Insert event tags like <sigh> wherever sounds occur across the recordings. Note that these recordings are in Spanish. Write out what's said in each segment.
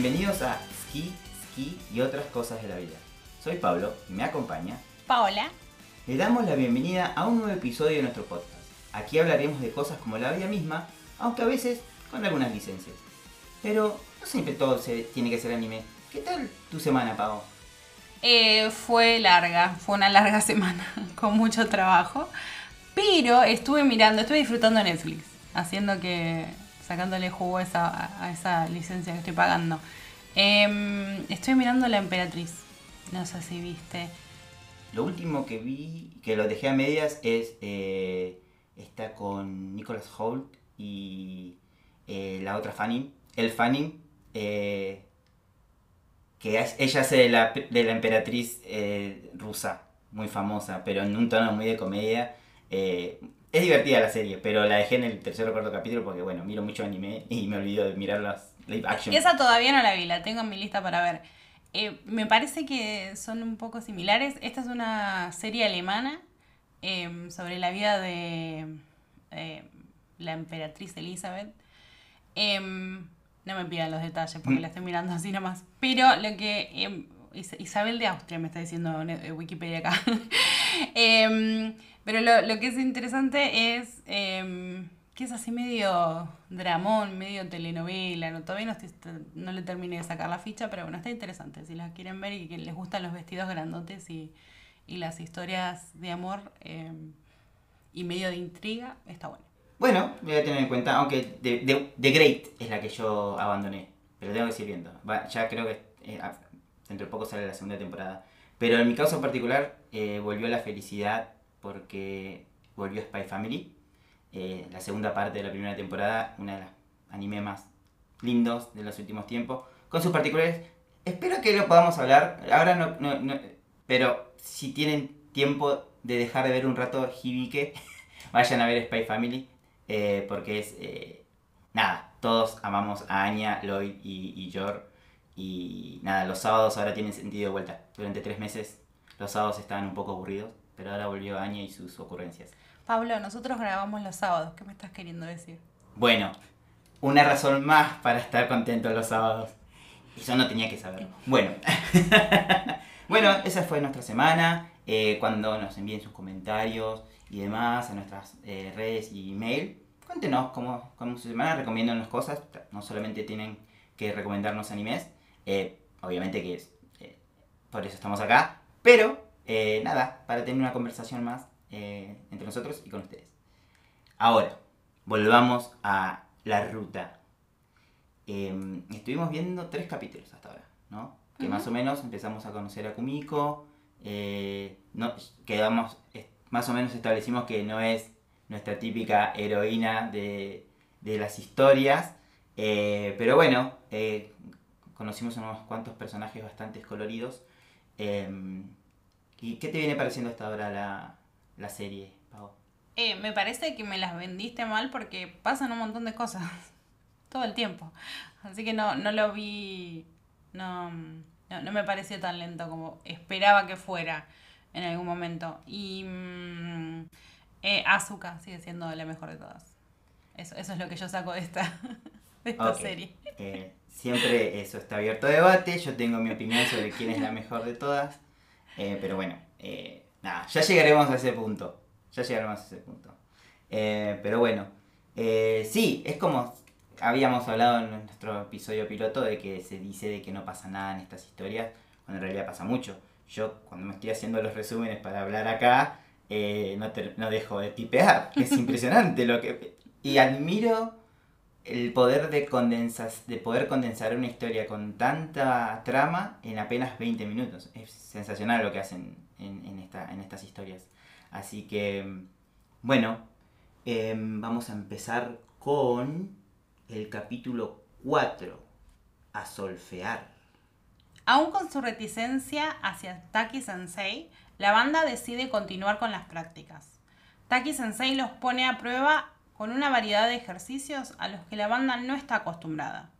Bienvenidos a Ski, Ski y otras cosas de la vida. Soy Pablo y me acompaña. Paola. Le damos la bienvenida a un nuevo episodio de nuestro podcast. Aquí hablaremos de cosas como la vida misma, aunque a veces con algunas licencias. Pero no siempre todo se tiene que ser anime. ¿Qué tal tu semana, Pau? Eh, fue larga, fue una larga <laughs> semana, con mucho trabajo. Pero estuve mirando, estuve disfrutando Netflix, haciendo que, sacándole jugo a esa, a esa licencia que estoy pagando. Em, estoy mirando La Emperatriz, no sé si viste. Lo último que vi, que lo dejé a medias, es eh, está con Nicholas Holt y eh, la otra Fanning, el Fanning, eh, que ella hace de la, emperatriz rusa, muy famosa, pero en un tono muy de comedia. Es divertida la serie, pero la dejé en el tercer o cuarto capítulo porque, bueno, miro mucho anime y me olvido de mirar las live action. Esa todavía no la vi, la tengo en mi lista para ver. Eh, me parece que son un poco similares. Esta es una serie alemana eh, sobre la vida de eh, la emperatriz Elizabeth. Em, no me pidan los detalles porque Mm. la estoy mirando así nomás. Pero lo que... em, Is- Isabel de Austria me está diciendo Wikipedia acá. <laughs> Pero lo, lo que es interesante es em, que es así medio dramón, medio telenovela. No, todavía no, estoy- no le terminé de sacar la ficha, pero bueno, está interesante. Si la quieren ver y que les gustan los vestidos grandotes y, y las historias de amor em, y medio de intriga, está bueno. Bueno, voy a tener en cuenta, aunque The, The- The Great es la que yo abandoné, pero tengo que seguir viendo. Va, ya creo que eh, dentro de poco sale la segunda temporada. Pero en mi caso en particular, eh, volvió la felicidad porque volvió Spy Family, eh, la segunda parte de la primera temporada, una de las animes más lindos de los últimos tiempos, con sus particulares. Espero que lo podamos hablar, ahora no, no- pero si tienen tiempo de dejar de ver un rato Hibike, <laughs> vayan a ver Spy Family, eh, porque es, eh, nada, todos amamos a Anya, Lloyd y, y y nada, los sábados ahora tienen sentido de vuelta. Durante tres meses los sábados estaban un poco aburridos, pero ahora volvió Anya y sus ocurrencias. Pablo, nosotros grabamos los sábados. ¿Qué me estás queriendo decir? Bueno, una razón más para estar contento los sábados. Eso no tenía que saberlo. Bueno, <laughs> bueno, esa fue nuestra semana. Eh, cuando nos envíen sus comentarios y demás a nuestras eh, redes y email, cuéntenos cómo, cómo su semana, recomiéndonos cosas. No solamente tienen que recomendarnos animes, eh, obviamente que es, por eso estamos acá, pero eh, nada, para tener una conversación más eh, entre nosotros y con ustedes. Ahora, volvamos a la ruta. Eh, estuvimos viendo tres capítulos hasta ahora, ¿no? Que más o menos empezamos a conocer a Kumiko. eh, no, quedamos, más o menos establecimos que no es nuestra típica heroína de, de las historias. pero bueno, conocimos unos cuantos personajes bastante coloridos. eh, ¿Y qué te viene pareciendo hasta ahora la, la serie, Pau? Eh, me parece que me las vendiste mal porque pasan un montón de cosas <laughs> todo el tiempo. Así que no, no lo vi, no, no, no me pareció tan lento como esperaba que fuera en algún momento. Y mm, eh, Asuka sigue siendo la mejor de todas. Eso, eso es lo que yo saco de esta, <laughs> de esta serie. Eh, siempre eso está abierto a debate. Yo tengo mi opinión sobre quién es la mejor de todas. Eh, pero bueno, eh, nada, ya llegaremos a ese punto. Ya llegaremos a ese punto. Eh, pero bueno, sí, es como habíamos hablado en nuestro episodio piloto de que se dice de que no pasa nada en estas historias, cuando en realidad pasa mucho. Yo cuando me estoy haciendo los resúmenes para hablar acá, no, ter- no dejo de tipear. Es impresionante lo que... Y admiro el poder de, condensas, de poder condensar una historia con tanta trama en apenas 20 minutos. Es sensacional lo que hacen en, en esta, en estas historias. Así que, bueno, em, vamos a empezar con el capítulo 4, a solfear. Aún con su reticencia hacia Taki Sensei, la banda decide continuar con las prácticas. Taki Sensei los pone a prueba con una variedad de ejercicios a los que la banda no está acostumbrada.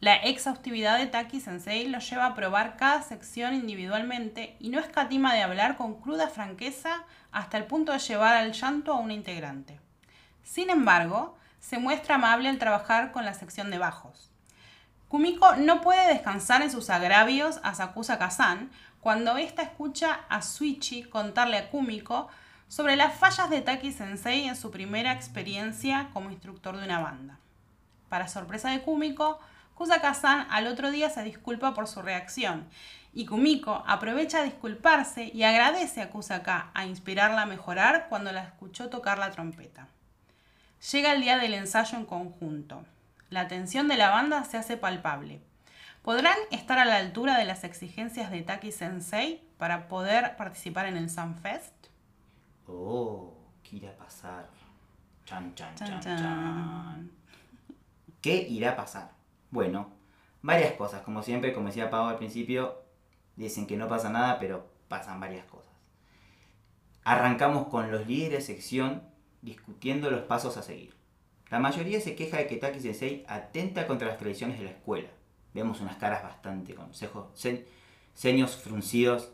La exhaustividad de Taki Sensei los lleva a probar cada sección individualmente y no escatima de hablar con cruda franqueza hasta el punto de llevar al llanto a una integrante. Sin embargo, se muestra amable al trabajar con la sección de bajos. Kumiko no puede descansar en sus agravios a Sakusa Kazan cuando ésta escucha a Suichi contarle a Kumiko sobre las fallas de Taki Sensei en su primera experiencia como instructor de una banda. Para sorpresa de Kumiko, Kusaka-san al otro día se disculpa por su reacción y Kumiko aprovecha a disculparse y agradece a Kusaka a inspirarla a mejorar cuando la escuchó tocar la trompeta. Llega el día del ensayo en conjunto. La tensión de la banda se hace palpable. ¿Podrán estar a la altura de las exigencias de Taki Sensei para poder participar en el Sunfest? Oh, ¿qué irá a pasar? Chan, chan, Chan, chan. ¿Qué irá a pasar? Bueno, varias cosas. Como siempre, como decía Pau al principio, dicen que no pasa nada, pero pasan varias cosas. Arrancamos con los líderes de sección discutiendo los pasos a seguir. La mayoría se queja de que Taki Sensei atenta contra las tradiciones de la escuela. Vemos unas caras bastante con ceños fruncidos.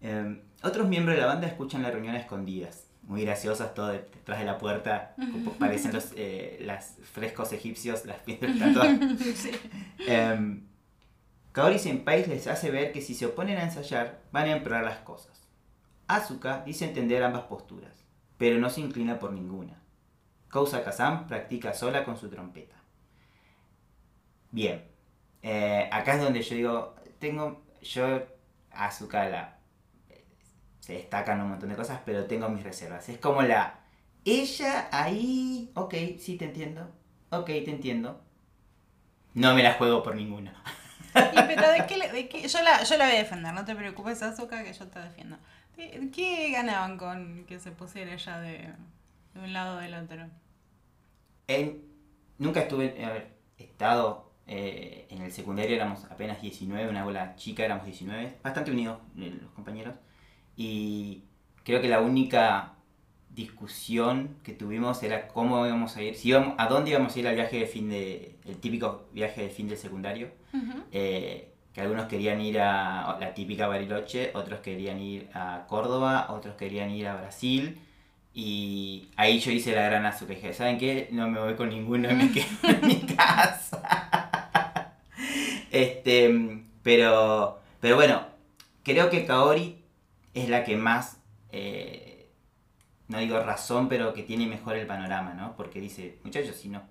Eh, otros miembros de la banda escuchan la reunión a escondidas, muy graciosas, todo detrás de la puerta, como <laughs> parecen los eh, las frescos egipcios, las piedras tatuadas. <laughs> Em, Kaori Senpai les hace ver que si se oponen a ensayar, van a empeorar las cosas. Asuka dice entender ambas posturas, pero no se inclina por ninguna. Kousa Kazan practica sola con su trompeta. Bien, eh, acá es donde yo digo, tengo, yo, Asuka la, se destacan un montón de cosas, pero tengo mis reservas. Es como la, ella ahí, ok, sí te entiendo, ok, te entiendo. No me la juego por ninguna. <laughs> Y, pero de qué, le- de qué- yo, la, yo la voy a defender, no te preocupes, Azuka, que yo te defiendo. ¿Qué, ganaban con que se pusiera ella de, de un lado o del otro? En- nunca estuve, a ver, estado eh, en el secundario, éramos apenas 19, una bola chica, éramos 19, bastante unidos eh, los compañeros. Y creo que la única discusión que tuvimos era cómo íbamos a ir, si íbamos, a dónde íbamos a ir al viaje de fin de, el típico viaje de fin del secundario. Eh, que algunos querían ir a la típica Bariloche, otros querían ir a Córdoba, otros querían ir a Brasil. Y ahí yo hice la gran azúcar. Dije, ¿saben qué? No me voy con ninguno, me quedo en mi casa. <laughs> Este, pero, pero bueno, creo que Kaori es la que más, eh, no digo razón, pero que tiene mejor el panorama, ¿no? Porque dice, muchachos, si no,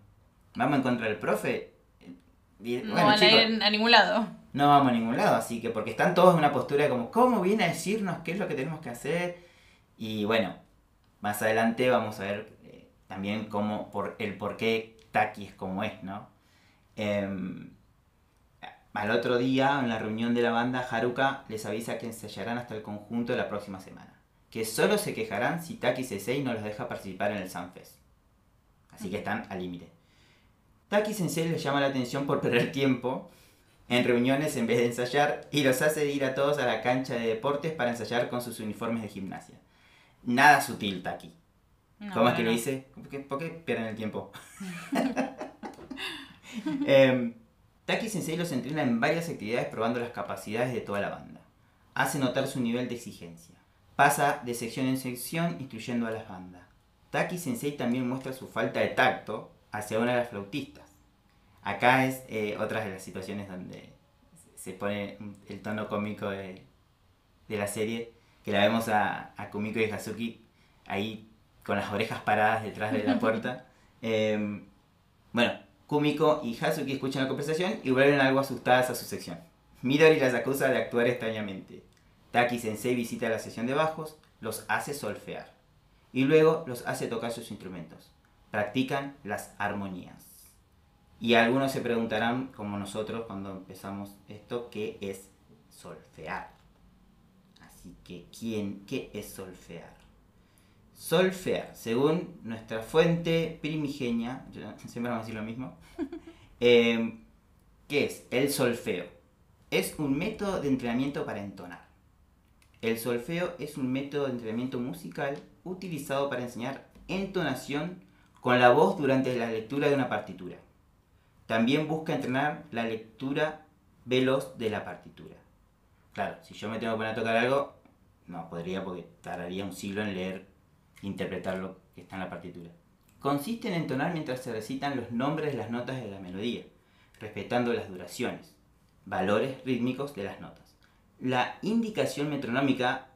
vamos en contra del profe. eh, No van a ir a ningún lado. no vamos a ningún lado, así que porque están todos en una postura de como, ¿cómo viene a decirnos qué es lo que tenemos que hacer? Y bueno, más adelante vamos a ver eh, también cómo, por, el por qué Taki es como es, ¿no? Em, al otro día, en la reunión de la banda, Haruka les avisa que ensayarán hasta el conjunto de la próxima semana. Que solo se quejarán si Taki Sensei no los deja participar en el Sunfest. Así que están al límite. Taki Sensei les llama la atención por perder <laughs> tiempo en reuniones en vez de ensayar y los hace ir a todos a la cancha de deportes para ensayar con sus uniformes de gimnasia. Nada sutil, Taki. No, ¿Cómo es que bueno. lo dice? ¿Por qué, por qué pierden el tiempo? <laughs> <laughs> Em, Taki Sensei los entrena en varias actividades probando las capacidades de toda la banda. Hace notar su nivel de exigencia. Pasa de sección en sección instruyendo a las bandas. Taki Sensei también muestra su falta de tacto hacia una de las flautistas. Acá es eh, otra de las situaciones donde se pone el tono cómico de, de la serie, que la vemos a, a Kumiko y Hazuki ahí con las orejas paradas detrás de la puerta. <laughs> Eh, bueno, Kumiko y Hazuki escuchan la conversación y vuelven algo asustadas a su sección. Midori las acusa de actuar extrañamente. Taki Sensei visita la sesión de bajos, los hace solfear y luego los hace tocar sus instrumentos. Practican las armonías. Y algunos se preguntarán, como nosotros cuando empezamos esto, ¿qué es solfear? Así que, ¿quién, ¿qué es solfear? Solfear, según nuestra fuente primigenia, yo- siempre vamos a decir lo mismo, <laughs> eh, ¿qué es? El solfeo. Es un método de entrenamiento para entonar. El solfeo es un método de entrenamiento musical utilizado para enseñar entonación con la voz durante la lectura de una partitura. También busca entrenar la lectura veloz de la partitura. Claro, si yo me tengo que poner a tocar algo, no podría porque tardaría un siglo en leer interpretar lo que está en la partitura. Consiste en entonar mientras se recitan los nombres de las notas de la melodía. respetando las duraciones, valores rítmicos de las notas. La indicación metronómica,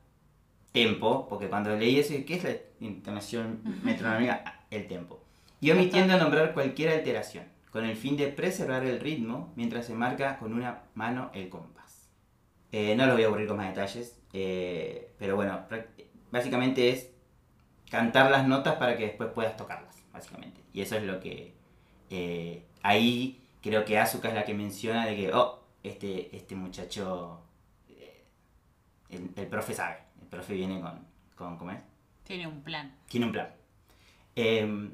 tempo, porque cuando leí eso, ¿qué es la indicación metronómica? El tempo. Y omitiendo nombrar cualquier alteración, con el fin de preservar el ritmo mientras se marca con una mano el compás. Eh, no lo voy a aburrir con más detalles, eh, pero bueno, básicamente es cantar las notas para que después puedas tocarlas, básicamente. Y eso es lo que eh, ahí creo que Asuka es la que menciona de que, oh, este, este muchacho, eh, el, profe sabe, el profe viene con, con, ¿cómo es? Tiene un plan. Tiene un plan. Em,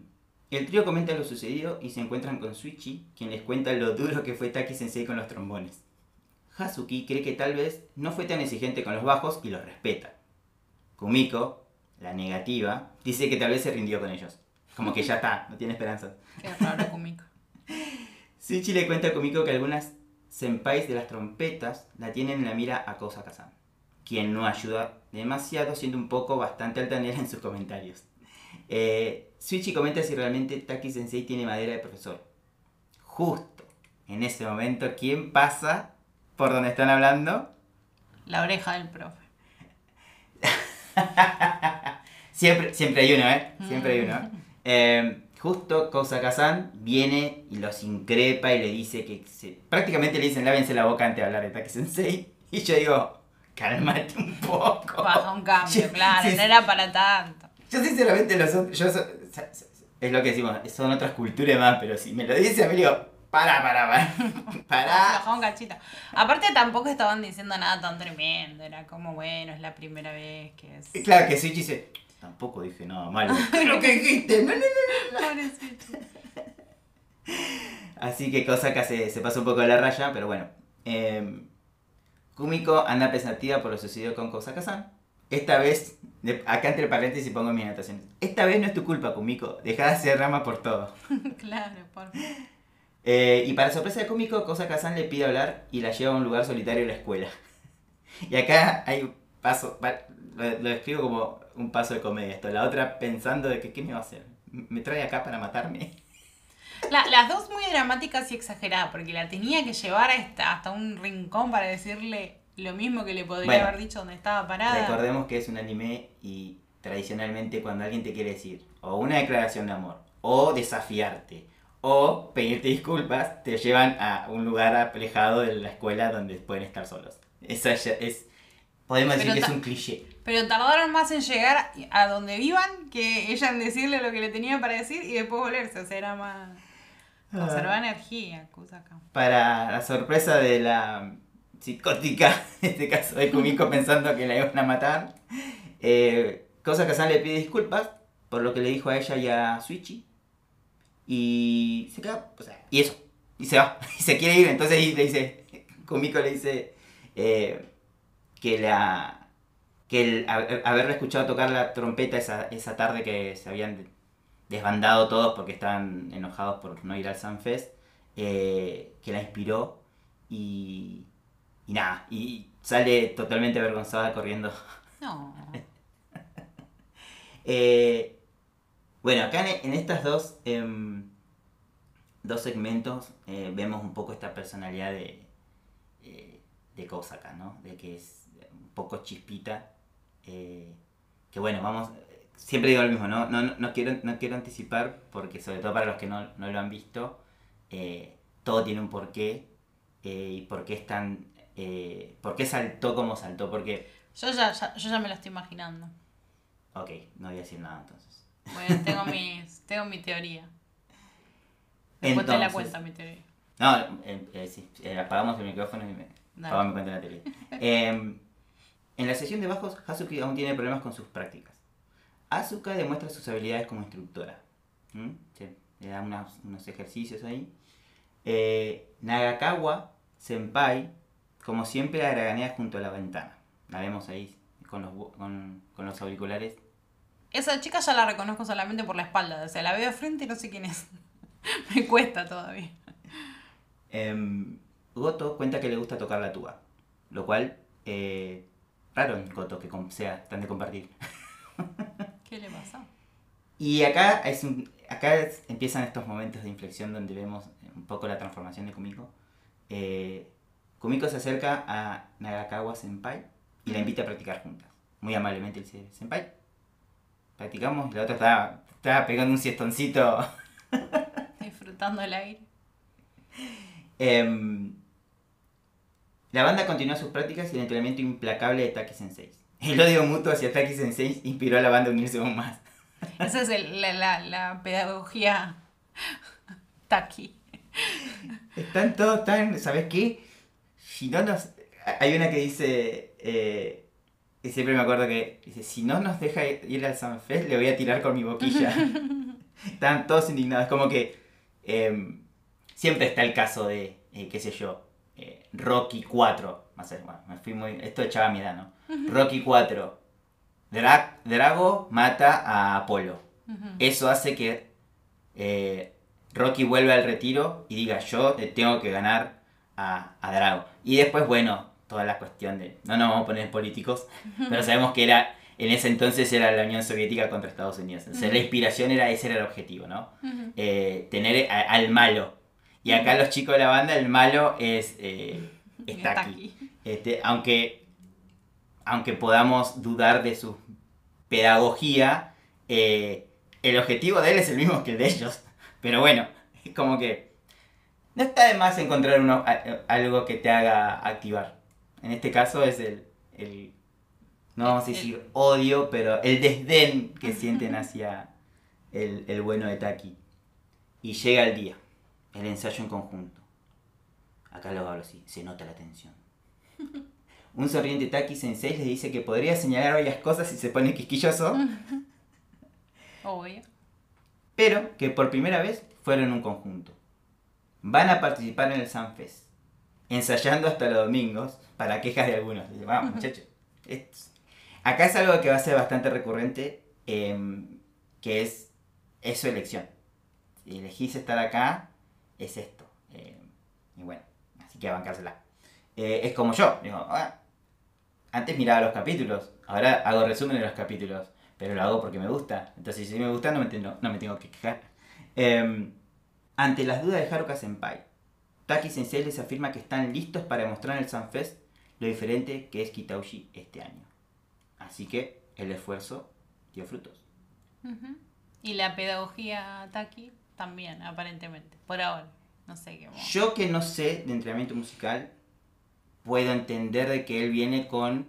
el trío comenta lo sucedido y se encuentran con Suichi, quien les cuenta lo duro que fue Taki Sensei con los trombones. Hazuki cree que tal vez no fue tan exigente con los bajos y los respeta. Kumiko, la negativa, dice que tal vez se rindió con ellos. Como que ya está, no tiene esperanza. Qué raro Kumiko. <laughs> Suichi le cuenta a Kumiko que algunas senpais de las trompetas la tienen en la mira a Kosa Kazan, quien no ayuda demasiado, siendo un poco bastante altanera en sus comentarios. Eh, Suichi comenta si realmente Taki Sensei tiene madera de profesor. Justo en ese momento, ¿quién pasa por donde están hablando? La oreja del profe. <laughs> siempre, siempre hay uno, ¿eh? Siempre hay uno. Eh, justo Kosa viene y los increpa y le dice que prácticamente le dicen lávense la boca antes de hablar de Taki Sensei. <laughs> Y yo digo, cálmate un poco. Baja un cambio, claro, no era para tanto. Yo sinceramente los yo es lo que decimos, son otras culturas más, pero si me lo dice a mí digo, para, para, para. <laughs> para. un cachito. Aparte tampoco estaban diciendo nada tan tremendo, era como, bueno, es la primera vez que es... Claro, que Switch dice, tampoco dije nada malo. <laughs> lo que dijiste? No, no, no, no. Así que Kosaka se, se pasa un poco de la raya, pero bueno. Eh, Kumiko anda pensativa por lo sucedido con Kosaka-san. Esta vez, acá entre paréntesis pongo mis anotaciones. Esta vez no es tu culpa, Kumiko. Deja de hacer rama por todo. <laughs> claro, por eh, y para sorpresa de Kumiko, Kosaka-san le pide hablar y la lleva a un lugar solitario en la escuela. <laughs> Y acá hay un paso, lo, lo escribo como un paso de comedia esto. La otra pensando de que, ¿qué me va a hacer? ¿Me trae acá para matarme? <laughs> las dos muy dramáticas y exageradas, porque la tenía que llevar hasta, hasta un rincón para decirle lo mismo que le podría haber dicho donde estaba parada. Recordemos que es un anime y tradicionalmente cuando alguien te quiere decir o una declaración de amor, o desafiarte, o pedirte disculpas, te llevan a un lugar alejado de la escuela donde pueden estar solos. Eso es, podemos decir que es un cliché. Pero tardaron más en llegar a donde vivan que ella en decirle lo que le tenía para decir y después volverse, o sea, era más... Conserva ah. energía, acá. Para la sorpresa de la psicótica, <laughs> en este caso de Kumiko <laughs> pensando que la iban a matar, eh, Cosa Kazan le pide disculpas por lo que le dijo a ella y a Suichi. Y se queda, o sea, y eso, y se va, <laughs> y se quiere ir, entonces le dice, Kumiko le dice eh, que la que el haberle escuchado tocar la trompeta esa, esa tarde que se habían desbandado todos porque estaban enojados por no ir al Sunfest, eh, que la inspiró y, y nada, y sale totalmente avergonzada corriendo. No. <laughs> Eh, bueno, acá en, estas dos, em, dos segmentos eh, vemos un poco esta personalidad de, de Kosaka, ¿no? De que es un poco chispita. Que bueno, vamos, siempre digo lo mismo, ¿no? No, no, quiero, no quiero anticipar porque sobre todo para los que no, lo han visto, eh, todo tiene un porqué eh, y por qué es tan... Eh, ¿Por qué saltó como saltó? Porque... Yo ya, yo ya me lo estoy imaginando. Ok, no voy a decir nada entonces. Bueno, tengo, mis, <laughs> tengo mi teoría. Después te la cuenta mi teoría. No, sí, apagamos el micrófono y me apagamos mi cuenta la teoría. <laughs> En la sesión de bajos, Hazuki aún tiene problemas con sus prácticas. Asuka demuestra sus habilidades como instructora. le da unos, ejercicios ahí. Eh, Nagakawa Senpai, como siempre, agraganea junto a la ventana. La vemos ahí con los, con, los auriculares. Esa chica ya la reconozco solamente por la espalda. O sea, la veo de frente y no sé quién es. <laughs> Me cuesta todavía. Em, Goto cuenta que le gusta tocar la tuba. Lo cual, eh, raro en Goto que sea tan de compartir. <laughs> ¿Qué le pasa? Y acá es un, acá es- empiezan estos momentos de inflexión donde vemos un poco la transformación de Kumiko. Eh, Kumiko se acerca a Nagakawa Senpai y la invita a practicar juntas. Muy amablemente dice, Senpai, practicamos. La otra estaba, estaba pegando un siestoncito. <laughs> Disfrutando el aire. Em, la banda continúa sus prácticas y el entrenamiento implacable de Taki Sensei. El odio mutuo hacia Taki Sensei inspiró a la banda a unirse aún más. <laughs> Esa es el- la, la, la pedagogía Taki. Están todos tan. ¿Sabes qué? Si no nos. Hay una que dice. eh, y siempre me acuerdo que dice: Si no nos deja ir al Sunfest, le voy a tirar con mi boquilla. <laughs> Están todos indignados. Como que. em, siempre está el caso de. eh, ¿Qué sé yo? Eh, Rocky 4. No sé, bueno, me fui muy. Esto echaba mi edad, ¿no? Rocky 4. Dra- Drago mata a Apolo. Eso hace que eh, Rocky vuelva al retiro y diga yo tengo que ganar a, a Drago. Y después, bueno, toda la cuestión de... No nos vamos a poner políticos, pero sabemos que era en ese entonces era la Unión Soviética contra Estados Unidos. Sea, la inspiración era, ese era el objetivo, ¿no? Eh, tener a- al malo. Y acá los chicos de la banda, el malo es... eh, está <laughs> Está aquí. aquí. Este, aunque, aunque podamos dudar de su pedagogía, eh, el objetivo de él es el mismo que el de ellos. Pero bueno, es como que no está de más encontrar uno, algo que te haga activar. En este caso es el, el no vamos a El- decir odio, pero el desdén que sienten <laughs> hacia el, el bueno de Taki. Y llega el día, el ensayo en conjunto. Acá lo hablo así, se nota la tensión. <laughs> Un sonriente Taki Sensei les dice que podría señalar varias cosas si se pone quisquilloso, <laughs> Obvio. pero que por primera vez fueron un conjunto. Van a participar en el Sunfest, ensayando hasta los domingos para quejas de algunos. Dice, Vamos, <laughs> muchachos. es- Acá es algo que va a ser bastante recurrente, em, que es, es su elección. Si elegís estar acá, es esto. Em, y bueno, así que a bancársela. Eh, es como yo, digo, "Ah, antes miraba los capítulos, ahora hago resumen de los capítulos, pero lo hago porque me gusta. Entonces, si me gusta, no me, tengo- no me tengo que quejar. Em, ante las dudas de Haruka Senpai, Taki Sensei les afirma que están listos para demostrar en el Sunfest lo diferente que es Kitaushi este año. Así que el esfuerzo dio frutos. Ujú. Y la pedagogía Taki también, aparentemente. Por ahora. No sé qué. más. Yo que no sé de entrenamiento musical, puedo entender de que él viene con,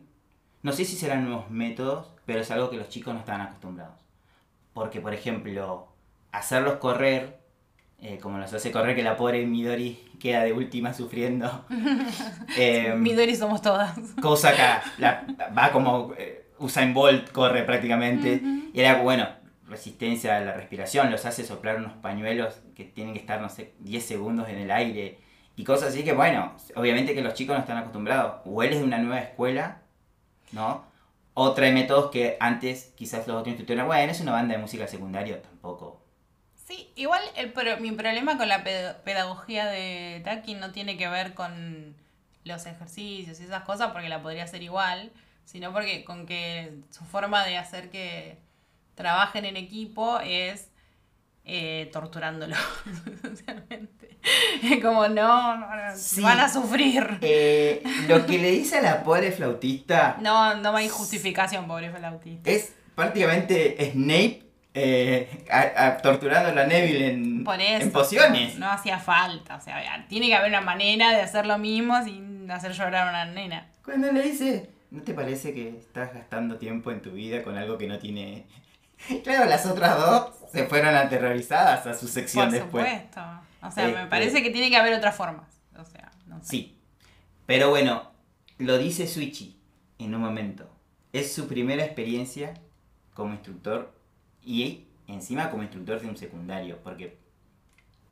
no sé si serán nuevos métodos, pero es algo que los chicos no estaban acostumbrados. Porque, por ejemplo, hacerlos correr, eh, como los hace correr, que la pobre Midori queda de última sufriendo. <laughs> Eh, Midori somos todas. cosa que la- va como eh, Usain Bolt corre prácticamente. Y era bueno, resistencia a la respiración, los hace soplar unos pañuelos que tienen que estar, no sé, 10 segundos en el aire. Y cosas así que, bueno, obviamente que los chicos no están acostumbrados. O él es de una nueva escuela, ¿no? O trae métodos que antes quizás los otros instructores, bueno, es una banda de música secundaria, tampoco. Sí, igual el, mi problema con la ped- pedagogía de Taki no tiene que ver con los ejercicios y esas cosas, porque la podría hacer igual, sino porque con que su forma de hacer que trabajen en equipo es eh, torturándolo. <laughs> Como no, no, no, Sí. van a sufrir. Eh, lo que le dice a la pobre flautista No, no hay justificación, pobre flautista. es prácticamente Snape eh, a- a- torturando a la Neville en, eso. en pociones. No, no hacía falta. O sea, tiene que haber una manera de hacer lo mismo sin hacer llorar a una nena. Cuando le dice, ¿no te parece que estás gastando tiempo en tu vida con algo que no tiene... <laughs> Claro, las otras dos se fueron aterrorizadas a su sección Por después. supuesto. O sea, me Este- parece que tiene que haber otras formas. O sea, no sé. Sí. Pero bueno, lo dice Suichi en un momento. Es su primera experiencia como instructor y encima como instructor de un secundario, porque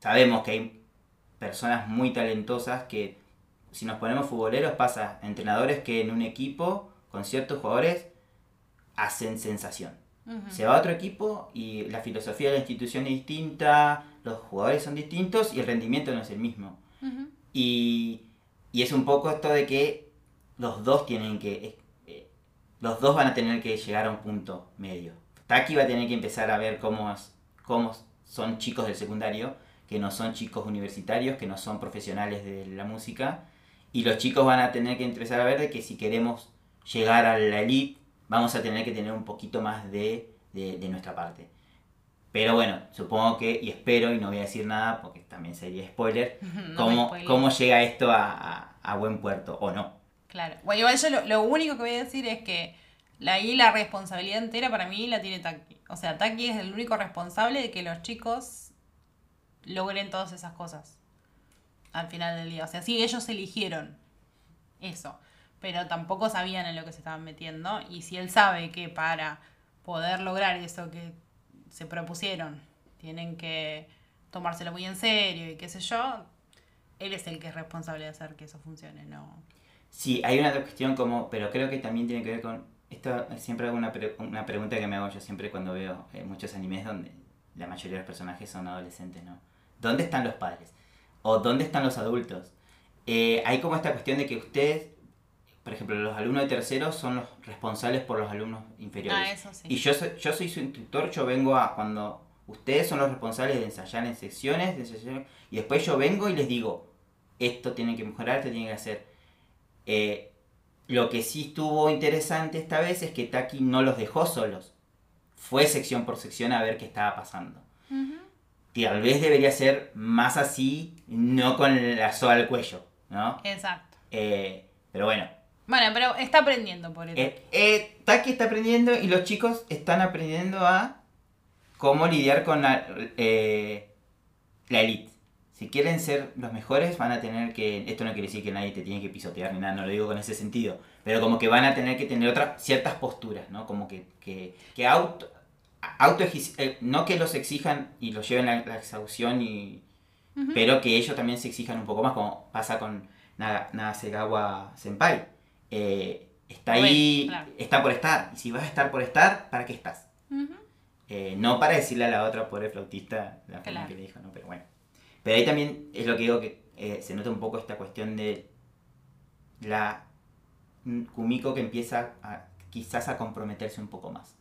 sabemos que hay personas muy talentosas que, si nos ponemos futboleros, pasa entrenadores que en un equipo con ciertos jugadores hacen sensación. Se va a otro equipo y la filosofía de la institución es distinta, los jugadores son distintos y el rendimiento no es el mismo. Ujú. Y, y es un poco esto de que los dos tienen que. eh, los dos van a tener que llegar a un punto medio. Taki va a tener que empezar a ver cómo, es- cómo son chicos del secundario, que no son chicos universitarios, que no son profesionales de la música. Y los chicos van a tener que empezar a ver de que si queremos llegar a la elite, vamos a tener que tener un poquito más de, de, de nuestra parte. Pero bueno, supongo que, y espero, y no voy a decir nada porque también sería spoiler, <laughs> No cómo, cómo llega esto a, a- a buen puerto o no. Claro. Bueno, igual yo lo, lo único que voy a decir es que la, ahí la responsabilidad entera para mí la tiene Taki. O sea, Taki es el único responsable de que los chicos logren todas esas cosas al final del día. O sea, sí, ellos eligieron eso, pero tampoco sabían en lo que se estaban metiendo. Y si él sabe que para poder lograr eso que se propusieron, tienen que tomárselo muy en serio y qué sé yo, él es el que es responsable de hacer que eso funcione, ¿no? Sí, hay una cuestión como, pero creo que también tiene que ver con, esto siempre hago una, pre- una pregunta que me hago yo siempre cuando veo eh, muchos animes donde la mayoría de los personajes son adolescentes, ¿no? ¿Dónde están los padres? ¿O dónde están los adultos? Eh, hay como esta cuestión de que ustedes, por ejemplo, los alumnos de tercero son los responsables por los alumnos inferiores. Ah, eso sí. Y yo soy, yo soy su instructor, yo vengo a cuando ustedes son los responsables de ensayar en secciones, de ensayar, y después yo vengo y les digo, esto tiene que mejorar, esto tiene que hacer. Eh, lo que sí estuvo interesante esta vez es que Taki no los dejó solos. Fue sección por sección a ver qué estaba pasando. Ujú. Tal vez debería ser más así, no con la soga al cuello, ¿no? Exacto. Eh, pero bueno, Bueno, pero está aprendiendo por eso. eh, eh, Taki está aprendiendo y los chicos están aprendiendo a cómo lidiar con la, eh, la elite. Si quieren ser los mejores, van a tener que. Esto no quiere decir que nadie te tiene que pisotear ni nada, no lo digo con ese sentido. Pero como que van a tener que tener otras ciertas posturas, ¿no? Como que, que, que auto. auto eh, no que los exijan y los lleven a la exhaustión y. Pero que ellos también se exijan un poco más, como pasa con Naga- Nagasegawa Senpai. Eh, está Bueno, ahí, claro. está por estar. Y si vas a estar por estar, ¿para qué estás? Eh, no para decirle a la otra pobre flautista la forma Claro. que le dijo, ¿no? Pero bueno. Pero ahí también es lo que digo que eh, se nota un poco esta cuestión de la Kumiko que empieza a, quizás a comprometerse un poco más.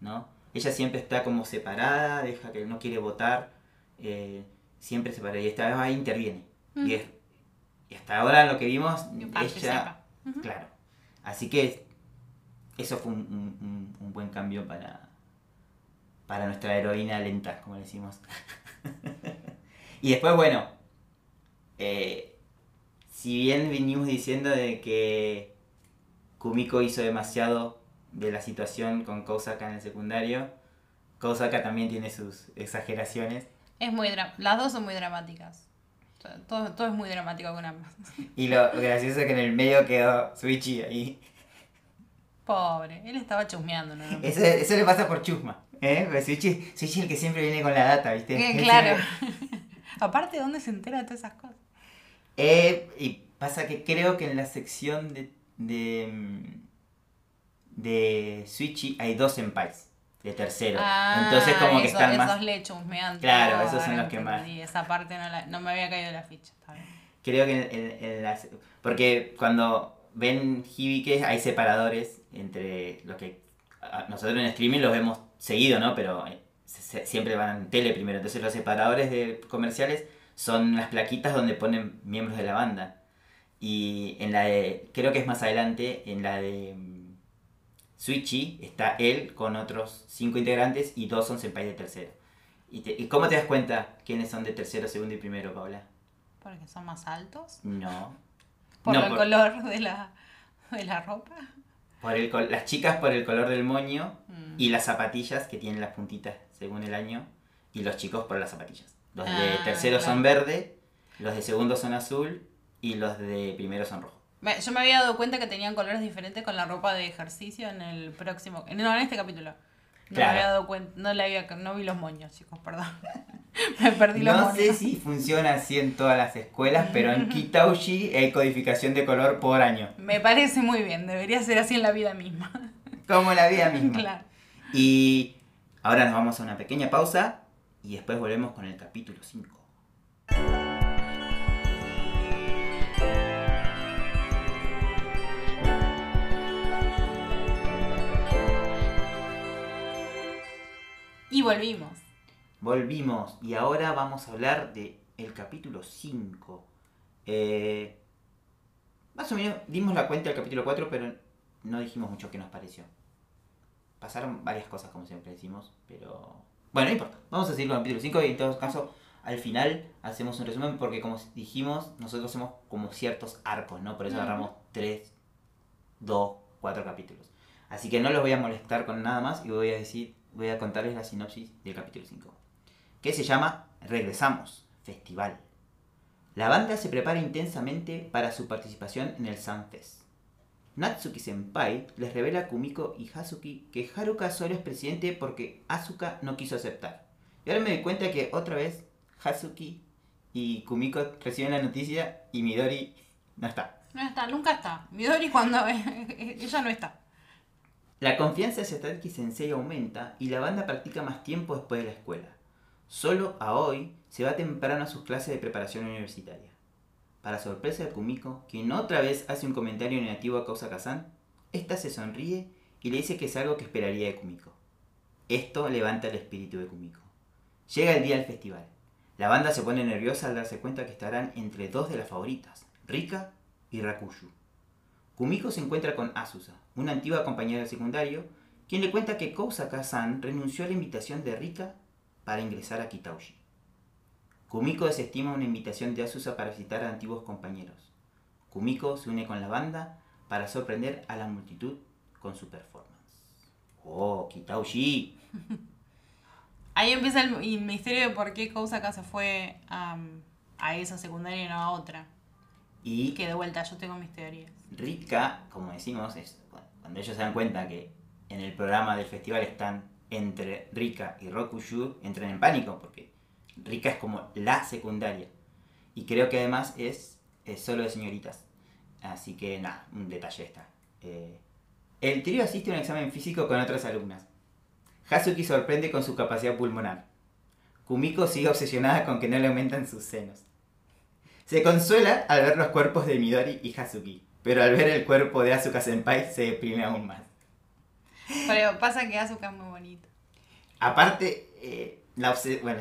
¿no? Ella siempre está como separada, deja que no quiere votar, eh, siempre separada y esta vez ahí interviene. Y, es- y hasta ahora lo que vimos, ella, claro. Así que eso fue un, un- buen cambio para, para nuestra heroína lenta, como le decimos. <laughs> y después, bueno, eh, si bien venimos diciendo de que Kumiko hizo demasiado de la situación con Kousaka en el secundario, Kousaka también tiene sus exageraciones. Es muy Las dos son muy dramáticas. Todo, todo es muy dramático con ambas. Y lo gracioso es que en el medio quedó Suichi ahí. Pobre, él estaba chusmeando, ¿no? Eso, eso le pasa por chusma. ¿eh? Porque Suichi, Suichi es el que siempre viene con la data, ¿viste? Él claro. <laughs> Aparte, ¿dónde se entera de todas esas cosas? Eh, y pasa que creo que en la sección de, de, mm, de Suichi hay dos senpais de tercero. Ah, Entonces como que están esos más... le chusmean Claro, esos son los que más. entendí. Esa parte no, la- no me había caído la ficha. Creo que en, en- en las... Porque cuando ven Hibike hay separadores entre los que... Nosotros en streaming los vemos seguido, ¿no? Pero eh, se- se- siempre van en tele primero. Entonces los separadores de comerciales son las plaquitas donde ponen miembros de la banda. Y en la de... Creo que es más adelante, en la de... Suichi está él con otros cinco integrantes y dos son senpai de tercero. ¿Y, te- ¿Y cómo te das cuenta quiénes son de tercero, segundo y primero, Paula? Porque son más altos. No. Por No, el por- color de la, de la ropa. Por el las chicas por el color del moño Mm. y las zapatillas que tienen las puntitas según el año y los chicos por las zapatillas. Los de Ah, tercero claro. son verde, los de segundo son azul y los de primero son rojo. Me- Yo me había dado cuenta que tenían colores diferentes con la ropa de ejercicio en el próximo. en- No, en este capítulo. No Claro. me había dado cuenta. No, le había, no vi los moños, chicos, perdón. <laughs> me perdí los No moños. sé si funciona así en todas las escuelas, pero en <laughs> Kitauji hay codificación de color por año, Me parece muy bien. Debería ser así en la vida misma. como la vida <laughs> misma. claro. Y ahora nos vamos a una pequeña pausa y después volvemos con el capítulo 5. Y volvimos. volvimos y ahora vamos a hablar de el capítulo 5. Eh, más o menos dimos la cuenta del capítulo 4, pero no dijimos mucho qué nos pareció. Pasaron varias cosas, como siempre decimos, pero... Bueno, no importa. Vamos a seguir con el capítulo 5 y en todo caso, al final hacemos un resumen porque como dijimos, nosotros hacemos como ciertos arcos, ¿no? Por eso agarramos 3, 2, 4 capítulos. Así que no los voy a molestar con nada más y voy a decir, voy a contarles la sinopsis del capítulo 5. Que se llama Regresamos, Festival. La banda se prepara intensamente para su participación en el Sunfest. Natsuki Senpai les revela a Kumiko y Hazuki que Haruka solo es presidente porque Asuka no quiso aceptar. Y ahora me doy cuenta que otra vez Hazuki y Kumiko reciben la noticia y Midori no está. No está, nunca está. Midori cuando <laughs> ella no está. La confianza hacia Tatsuki Sensei aumenta y la banda practica más tiempo después de la escuela. Solo Aoi se va temprano a sus clases de preparación universitaria. Para sorpresa de Kumiko, quien otra vez hace un comentario negativo a Causa Kazan, esta se sonríe y le dice que es algo que esperaría de Kumiko. Esto levanta el espíritu de Kumiko. Llega el día del festival. La banda se pone nerviosa al darse cuenta que estarán entre dos de las favoritas, Rika y Rakushu. Kumiko se encuentra con Asusa, una antigua compañera de secundario, quien le cuenta que Kousaka-san renunció a la invitación de Rika para ingresar a Kitauji. Kumiko desestima una invitación de Asusa para visitar a antiguos compañeros. Kumiko se une con la banda para sorprender a la multitud con su performance. ¡Oh, Kitauji! <laughs> Ahí empieza el, misterio de por qué Kousaka se fue a esa secundaria y no a otra. Y Que de vuelta, yo tengo mis teorías. Rika, como decimos, es cuando ellos se dan cuenta que en el programa del festival están entre Rika y Rokushu, entran en pánico porque Rika es como la secundaria. Y creo que además es, es solo de señoritas. Así que nada, un detalle está. Eh, el trío asiste a un examen físico con otras alumnas. Hazuki sorprende con su capacidad pulmonar. Kumiko sigue obsesionada con que no le aumentan sus senos. Se consuela al ver los cuerpos de Midori y Hazuki, pero al ver el cuerpo de Asuka Senpai se deprime aún más. Pero pasa que Asuka es muy bonito. Aparte, eh, la, bueno,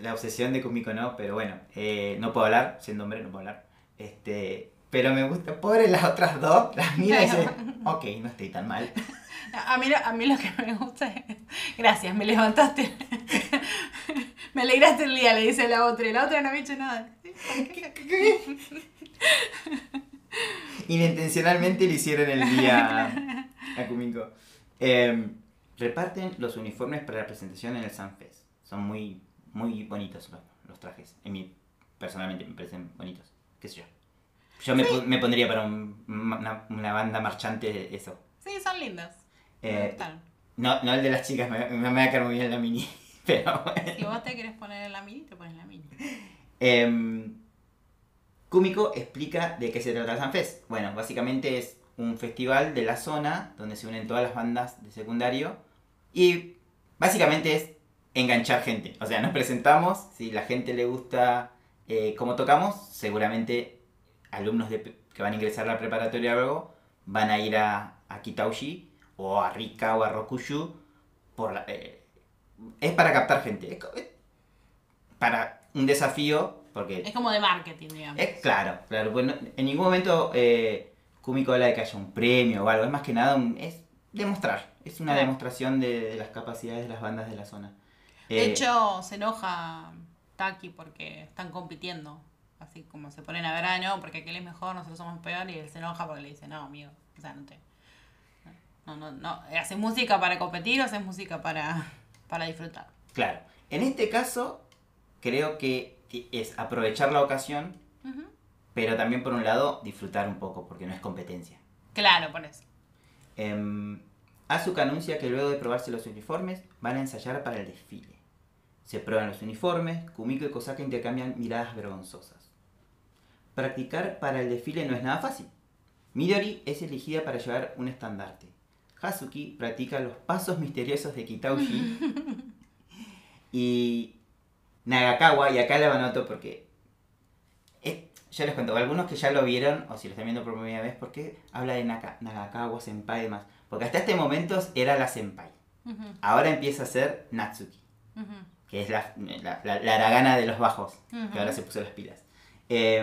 la obsesión de Kumiko no, pero bueno, eh, no puedo hablar, siendo hombre no puedo hablar. Este, pero me gusta, pobre las otras dos, <laughs> las mira y dice, ok, no estoy tan mal. <laughs> A mí, lo- a mí lo que me gusta es. Gracias, me levantaste. <laughs> me alegraste el día, le dice la otra. Y la otra no había hecho nada. Inintencionalmente le hicieron el día a, Kumiko. Eh, reparten los uniformes para la presentación en el Sunfest. Son muy, muy bonitos los, los trajes. A mí, personalmente, me parecen bonitos. ¿Qué sé yo? Yo me, pu- me pondría para un- una, una banda marchante de eso. Sí, son lindas. Me Eh, no, no el de las chicas, me, me va a quedar muy bien la mini. <laughs> Pero bueno. Si vos te querés poner en la mini, te pones en la mini. Em, Kumiko explica de qué se trata el Sunfest. Bueno, básicamente es un festival de la zona donde se unen todas las bandas de secundario y básicamente es enganchar gente. O sea, nos presentamos, si la gente le gusta eh, cómo tocamos, seguramente alumnos de, que van a ingresar a la preparatoria luego van a ir a, a Kitauji o a Rika o a Rokushu por la- eh, es para captar gente. Es para un desafío, porque Es como de marketing, digamos. es claro, claro, pues no- en ningún momento eh, Kumiko habla de que haya un premio o algo, es más que nada un, es demostrar, es una demostración de, de las capacidades de las bandas de la zona. De Eh, hecho, se enoja Taki porque están compitiendo. Así como se ponen a ver, ah, no, porque aquel es mejor, nosotros somos peor. Y él se enoja porque le dice, no, amigo. O sea, no te. No, no, no. ¿Haces música para competir o haces música para, para disfrutar? Claro, en este caso creo que es aprovechar la ocasión, pero también por un lado disfrutar un poco, porque no es competencia. Claro, por eso. Em, Asuka anuncia que luego de probarse los uniformes van a ensayar para el desfile. Se prueban los uniformes, Kumiko y Kosaka intercambian miradas vergonzosas. Practicar para el desfile no es nada fácil. Midori es elegida para llevar un estandarte. Hazuki practica los pasos misteriosos de Kitauji. <laughs> y Nagakawa, y acá la anoto porque es- ya les cuento, algunos que ya lo vieron, o si lo están viendo por primera vez, porque habla de Naka- Nagakawa, Senpai y demás. Porque hasta este momento era la Senpai. Ahora empieza a ser Natsuki. que es la, la, la, la Aragana de los bajos, que ahora se puso las pilas. Eh,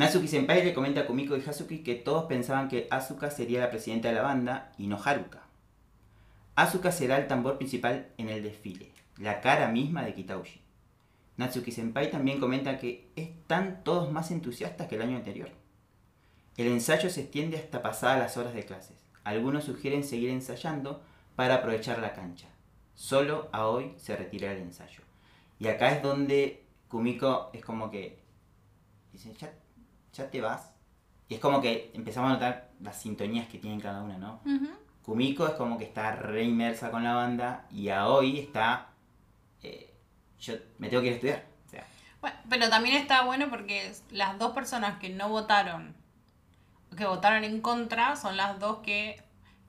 Natsuki Senpai le comenta a Kumiko y Hazuki que todos pensaban que Asuka sería la presidenta de la banda y no Haruka. Asuka será el tambor principal en el desfile, la cara misma de Kitauji. Natsuki Senpai también comenta que están todos más entusiastas que el año anterior. El ensayo se extiende hasta pasadas las horas de clases. Algunos sugieren seguir ensayando para aprovechar la cancha. Solo a hoy se retira el ensayo. Y acá es donde Kumiko es como que dice, ya, ya te vas. Y es como que empezamos a notar las sintonías que tienen cada una, ¿no? Kumiko es como que está re inmersa con la banda y a hoy está... eh, yo me tengo que ir a estudiar. O sea, Bueno, pero también está bueno porque las dos personas que no votaron, que votaron en contra, son las dos que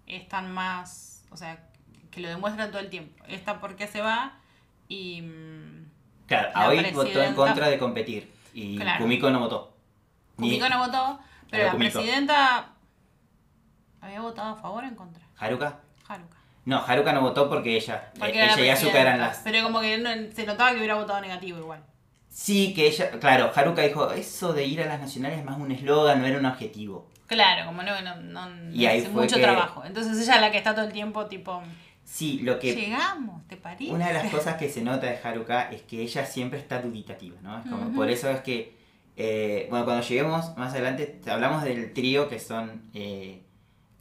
están más, o sea, que lo demuestran todo el tiempo. Esta porque se va y... mm, claro, La a hoy votó en contra de competir y Claro. Kumiko no votó. Kumiko no votó, pero la Kumiko. presidenta había votado a favor o en contra. ¿Haruka? Haruka. No, Haruka no votó porque ella, Porque eh, ella y Asuka eran las... Pero como que no- se notaba que hubiera votado negativo igual. Sí, que ella, claro, Haruka dijo, eso de ir a las nacionales es más un eslogan, no era un objetivo. Claro, como no, no, no, Y ahí hace fue mucho que- trabajo. Entonces ella es la que está todo el tiempo tipo, Sí, lo que... llegamos, ¿te parece? Una de las <laughs> cosas que se nota de Haruka es que ella siempre está dubitativa, ¿no? Es como. Por eso es que, eh, bueno, cuando lleguemos más adelante, hablamos del trío que son eh,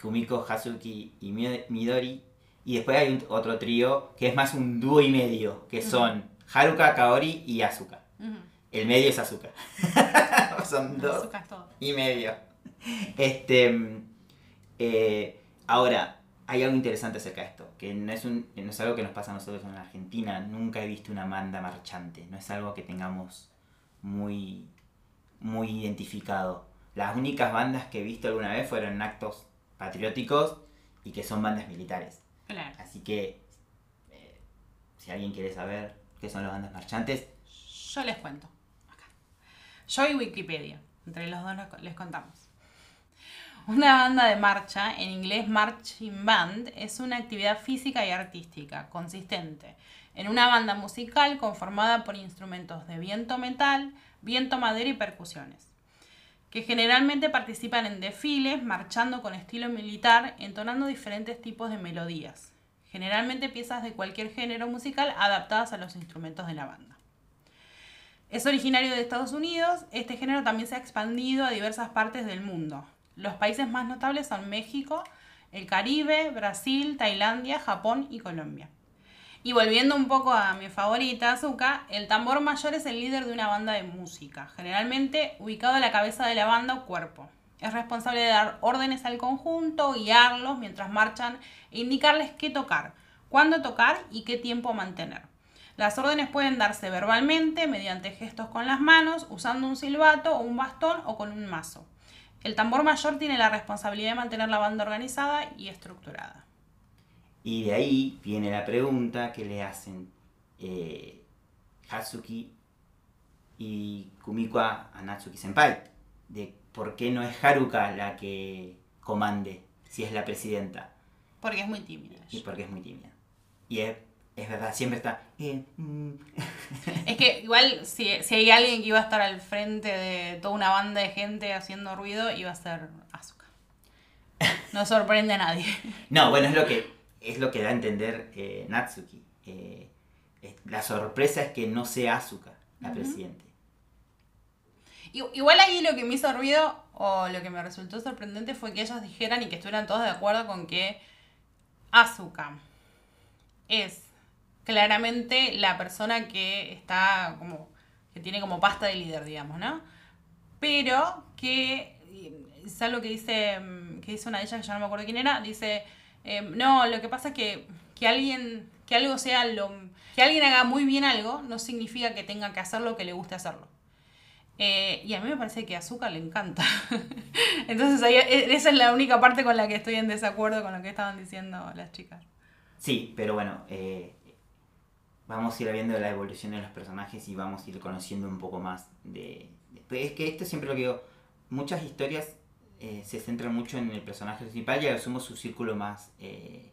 Kumiko, Hazuki y Mi- Midori. Y después hay un- otro trío que es más un dúo y medio, que son Haruka, Kaori y Asuka. Ujú. El medio es Asuka. <laughs> son dos Azúcar es todo. y medio. Este. eh, ahora, hay algo interesante acerca de esto, que no es, un, no es algo que nos pasa a nosotros en Argentina. Nunca he visto una banda marchante. No es algo que tengamos muy, muy identificado. Las únicas bandas que he visto alguna vez fueron actos patrióticos y que son bandas militares. Claro. Así que, eh, si alguien quiere saber qué son las bandas marchantes, Yo les cuento. Acá. Yo y Wikipedia. Entre los dos les contamos. Una banda de marcha, en inglés marching band, es una actividad física y artística consistente en una banda musical conformada por instrumentos de viento metal, viento madera y percusiones, que generalmente participan en desfiles marchando con estilo militar, entonando diferentes tipos de melodías, generalmente piezas de cualquier género musical adaptadas a los instrumentos de la banda. Es originario de Estados Unidos, este género también se ha expandido a diversas partes del mundo. Los países más notables son México, el Caribe, Brasil, Tailandia, Japón y Colombia. Y volviendo un poco a mi favorita, Azuka, el tambor mayor es el líder de una banda de música, generalmente ubicado a la cabeza de la banda o cuerpo. Es responsable de dar órdenes al conjunto, guiarlos mientras marchan e indicarles qué tocar, cuándo tocar y qué tiempo mantener. Las órdenes pueden darse verbalmente, mediante gestos con las manos, usando un silbato o un bastón o con un mazo. El tambor mayor tiene la responsabilidad de mantener la banda organizada y estructurada. Y de ahí viene la pregunta que le hacen eh, Hatsuki y Kumiko a, Natsuki Senpai. De por qué no es Haruka la que comande si es la presidenta. Porque es muy tímida. Y porque es muy tímida. Y es, es verdad, siempre está... eh, mm. <laughs> Es que igual si, si hay alguien que iba a estar al frente de toda una banda de gente haciendo ruido, iba a ser Asuka. No sorprende a nadie. No, bueno, es lo que, es lo que da a entender eh, Natsuki. Eh, es- la sorpresa es que no sea Asuka la presidenta. I- Igual ahí lo que me hizo ruido o lo que me resultó sorprendente fue que ellos dijeran y que estuvieran todos de acuerdo con que Asuka es claramente la persona que está como que tiene como pasta de líder, digamos, ¿no? Pero que es algo que dice mm, que dice una de ellas que yo no me acuerdo quién era, dice eh, no, lo que pasa es que que alguien que algo sea que alguien haga muy bien algo no significa que tenga que hacer lo que le guste hacerlo. Eh, y a mí me parece que a Azúcar le encanta. <laughs> Entonces ahí, e- esa es la única parte con la que estoy en desacuerdo con lo que estaban diciendo las chicas. Sí, pero bueno, eh, vamos a ir viendo la evolución de los personajes y vamos a ir conociendo un poco más de... de- es que esto siempre lo que digo, muchas historias eh, se centran mucho en el personaje principal y a lo sumo su círculo más eh,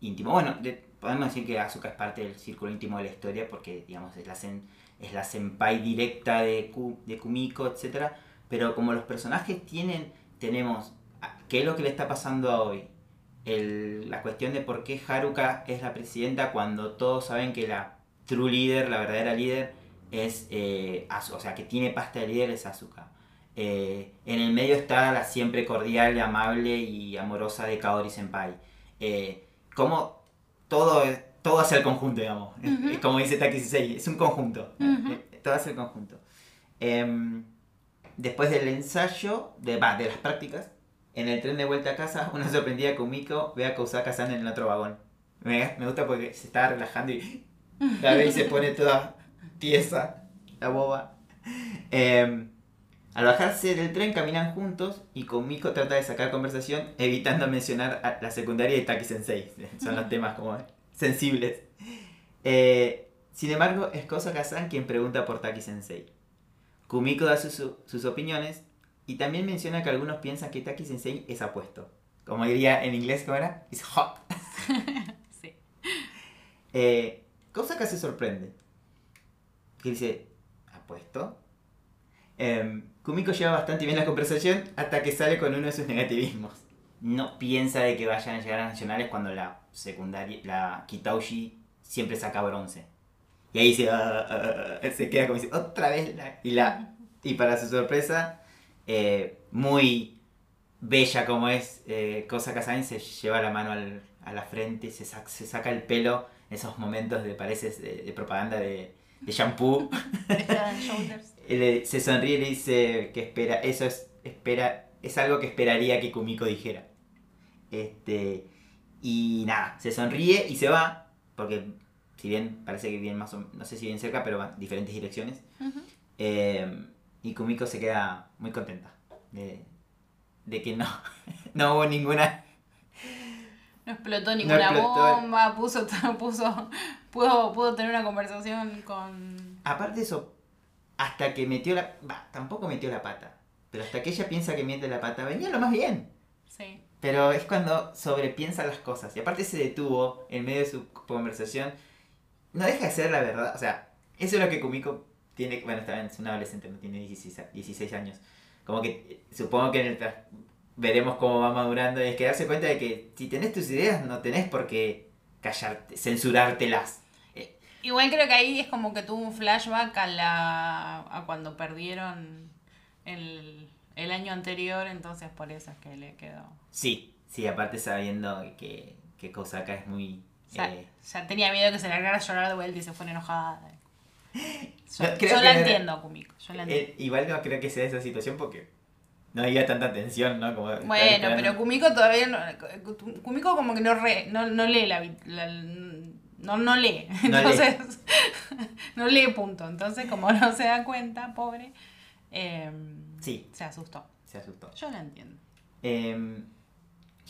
íntimo. Bueno, de- podemos decir que Asuka es parte del círculo íntimo de la historia porque, digamos, es la, sen- es la senpai directa de, Ku- de Kumiko, etc. Pero como los personajes tienen, tenemos, a- ¿qué es lo que le está pasando a hoy? El- la cuestión de por qué Haruka es la presidenta cuando todos saben que la true líder, la verdadera líder, es eh, o sea, que tiene pasta de líder es Asuka. Eh, en el medio está la siempre cordial, amable y amorosa de Kaori Senpai. Eh, como todo, todo hace el conjunto, digamos. Es- Ujú. Es como dice Taki Sensei, es un conjunto. Eh, Todo hace el conjunto. Em, después del ensayo, de, va, de las prácticas, en el tren de vuelta a casa, una sorprendida Kumiko ve a Kousaka-san en el otro vagón. Me, me gusta porque se está relajando y la ve y se pone toda tiesa, la boba. Em, al bajarse del tren caminan juntos y Kumiko trata de sacar conversación evitando mencionar a la secundaria de Taki Sensei. Son los <laughs> temas como sensibles. Eh, sin embargo, es Kousaka-san quien pregunta por Taki Sensei. Kumiko da sus, sus opiniones y también menciona que algunos piensan que Taki Sensei es apuesto. Como diría en inglés, ¿cómo era? It's hot. <laughs> Sí. Eh, Kousaka se sorprende. Que dice, ¿apuesto? Em, Kumiko lleva bastante bien la conversación hasta que sale con uno de sus negativismos. No piensa de que vayan a llegar a nacionales cuando la secundaria, la Kitaushi siempre saca bronce. Y ahí se, <laughs> se queda como dice, otra vez la... Y, la, y para su sorpresa, eh, muy bella como es, eh, Cosa Kazain se lleva la mano al- a la frente, se, se saca el pelo, esos momentos de pareces de, de propaganda de, de shampoo. <laughs> Head and Shoulders. Él se sonríe y le dice que espera, eso es, espera, es algo que esperaría que Kumiko dijera. Este, y nada, se sonríe y se va, porque si bien parece que viene más o no sé si bien cerca, pero va en diferentes direcciones. Eh, y Kumiko se queda muy contenta de, de que no, <laughs> no hubo ninguna... No explotó ninguna explotó. bomba, puso, puso, <laughs> pudo, pudo tener una conversación con... Aparte de eso, hasta que metió la... Va, tampoco metió la pata, pero hasta que ella piensa que mete la pata, venía lo más bien. Sí. Pero es cuando sobrepiensa las cosas. Y aparte se detuvo en medio de su conversación. No deja de ser la verdad. O sea, eso es lo que Kumiko tiene. Bueno, está bien, es una adolescente, no tiene 16, a- 16 años. Como que eh, supongo que en el veremos cómo va madurando. Y es que darse cuenta de que si tenés tus ideas, no tenés por qué callarte, censurártelas. Igual creo que ahí es como que tuvo un flashback a la a cuando perdieron el, el año anterior, entonces por eso es que le quedó. sí, sí, aparte sabiendo que, que Kousaka es muy. Ya, eh, ya tenía miedo que se largara a llorar de vuelta y se fuera enojada. <laughs> Yo, No, la no entiendo, Kumiko. Yo la entiendo. eh, igual no creo que sea esa situación porque no había tanta tensión, ¿no? Como Bueno, pero Kumiko todavía no. Kumiko como que no, re- no, no lee la- no, no lee. No lee. Entonces. <laughs> no lee punto. Entonces, como no se da cuenta, pobre. eh, Sí. Se asustó. Se asustó. Yo la entiendo. Eh,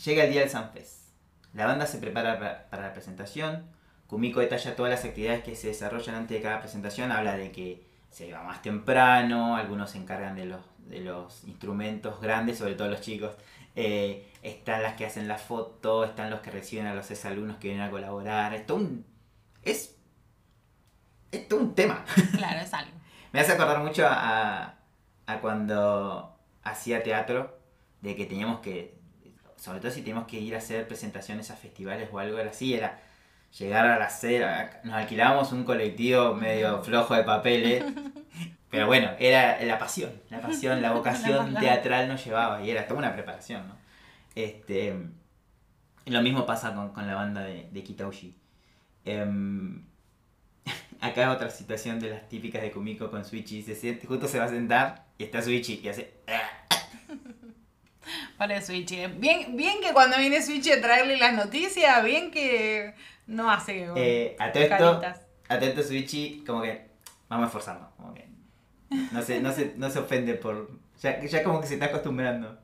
llega el día del Sunfest. La banda se prepara para, para la presentación. Kumiko detalla todas las actividades que se desarrollan antes de cada presentación. Habla de que se va más temprano, algunos se encargan de los, de los instrumentos grandes, sobre todo los chicos. Eh, están las que hacen la foto, están los que reciben a los exalumnos que vienen a colaborar. Es todo un, es, es todo un tema. <laughs> Claro, es algo. Me hace acordar mucho a, a cuando hacía teatro, de que teníamos que, sobre todo si teníamos que ir a hacer presentaciones a festivales o algo así, era llegar a las seis, nos alquilábamos un colectivo medio flojo de papeles, <laughs> pero bueno, era la pasión, la pasión, la <laughs> vocación teatral nos llevaba y era toda una preparación, ¿no? Este, lo mismo pasa con, con la banda de, de Kitaushi. Em, <laughs> acá otra situación de las típicas de Kumiko con Suichi. Se siente, justo se va a sentar y está Suichi y hace. <laughs> Para Switchy. Bien, bien que cuando viene Switchy a traerle las noticias, bien que no hace Eh, a caritas. a todo esto Suichi, como que vamos. Como que no se, no se, no se ofende por. Ya, ya como que se está acostumbrando.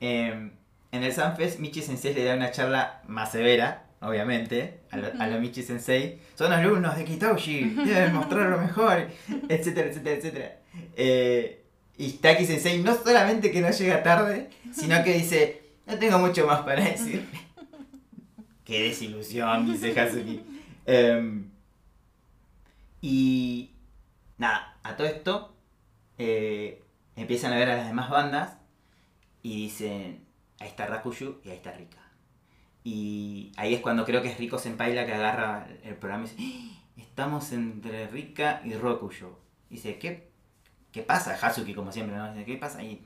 Em, en el Sunfest, Michi Sensei le da una charla más severa, obviamente, a lo, a lo Michi Sensei. Son alumnos de Kitaushi, <laughs> deben mostrar lo mejor, etcétera, etcétera, etcétera. Eh, y Taki Sensei no solamente que no llega tarde, sino que dice, no tengo mucho más para decir. <laughs> qué desilusión, dice Hazuki. <laughs> Em, y nada, a todo esto eh, empiezan a ver a las demás bandas y dicen, ahí está Rakushu y ahí está Rika. Y ahí es cuando creo que es Rico Senpai la que agarra el programa y dice, "¡Ah! estamos entre Rika y Rokushu. Y dice, ¿qué, ¿qué pasa? Hazuki como siempre, ¿no? Dice, ¿qué pasa? Y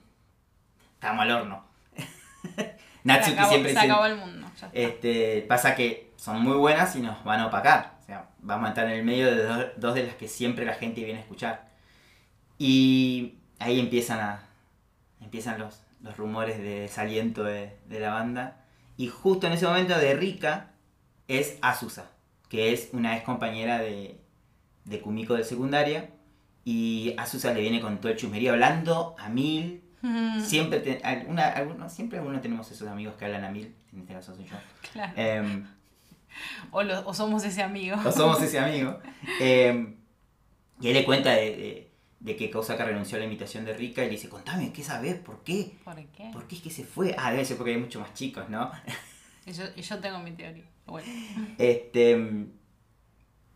estamos al horno. <laughs> Se Natsuki acabó, siempre se acabó el mundo. ya está. este, pasa que son muy buenas y nos van a opacar. O sea, vamos a estar en el medio de dos, dos de las que siempre la gente viene a escuchar. Y ahí empiezan a empiezan los, los rumores de desaliento de, de la banda. Y justo en ese momento de Rika es Azusa, que es una ex compañera de, de Kumiko del secundario. Y Azusa le viene con todo el chusmerío hablando a mil. Siempre, te- alguna, alguno, siempre algunos tenemos esos amigos que hablan a mil. En este caso soy yo. Claro. Em, O, lo- o somos ese amigo. o somos ese amigo. <laughs> Eh, y él le cuenta de, de, de que renunció a la invitación de Rika y le dice, contame, ¿qué sabes? ¿Por qué? ¿Por qué? ¿Por qué es que se fue? Ah, debe ser porque hay mucho más chicos, ¿no? Y yo, y yo tengo mi teoría. Bueno. <laughs> Este,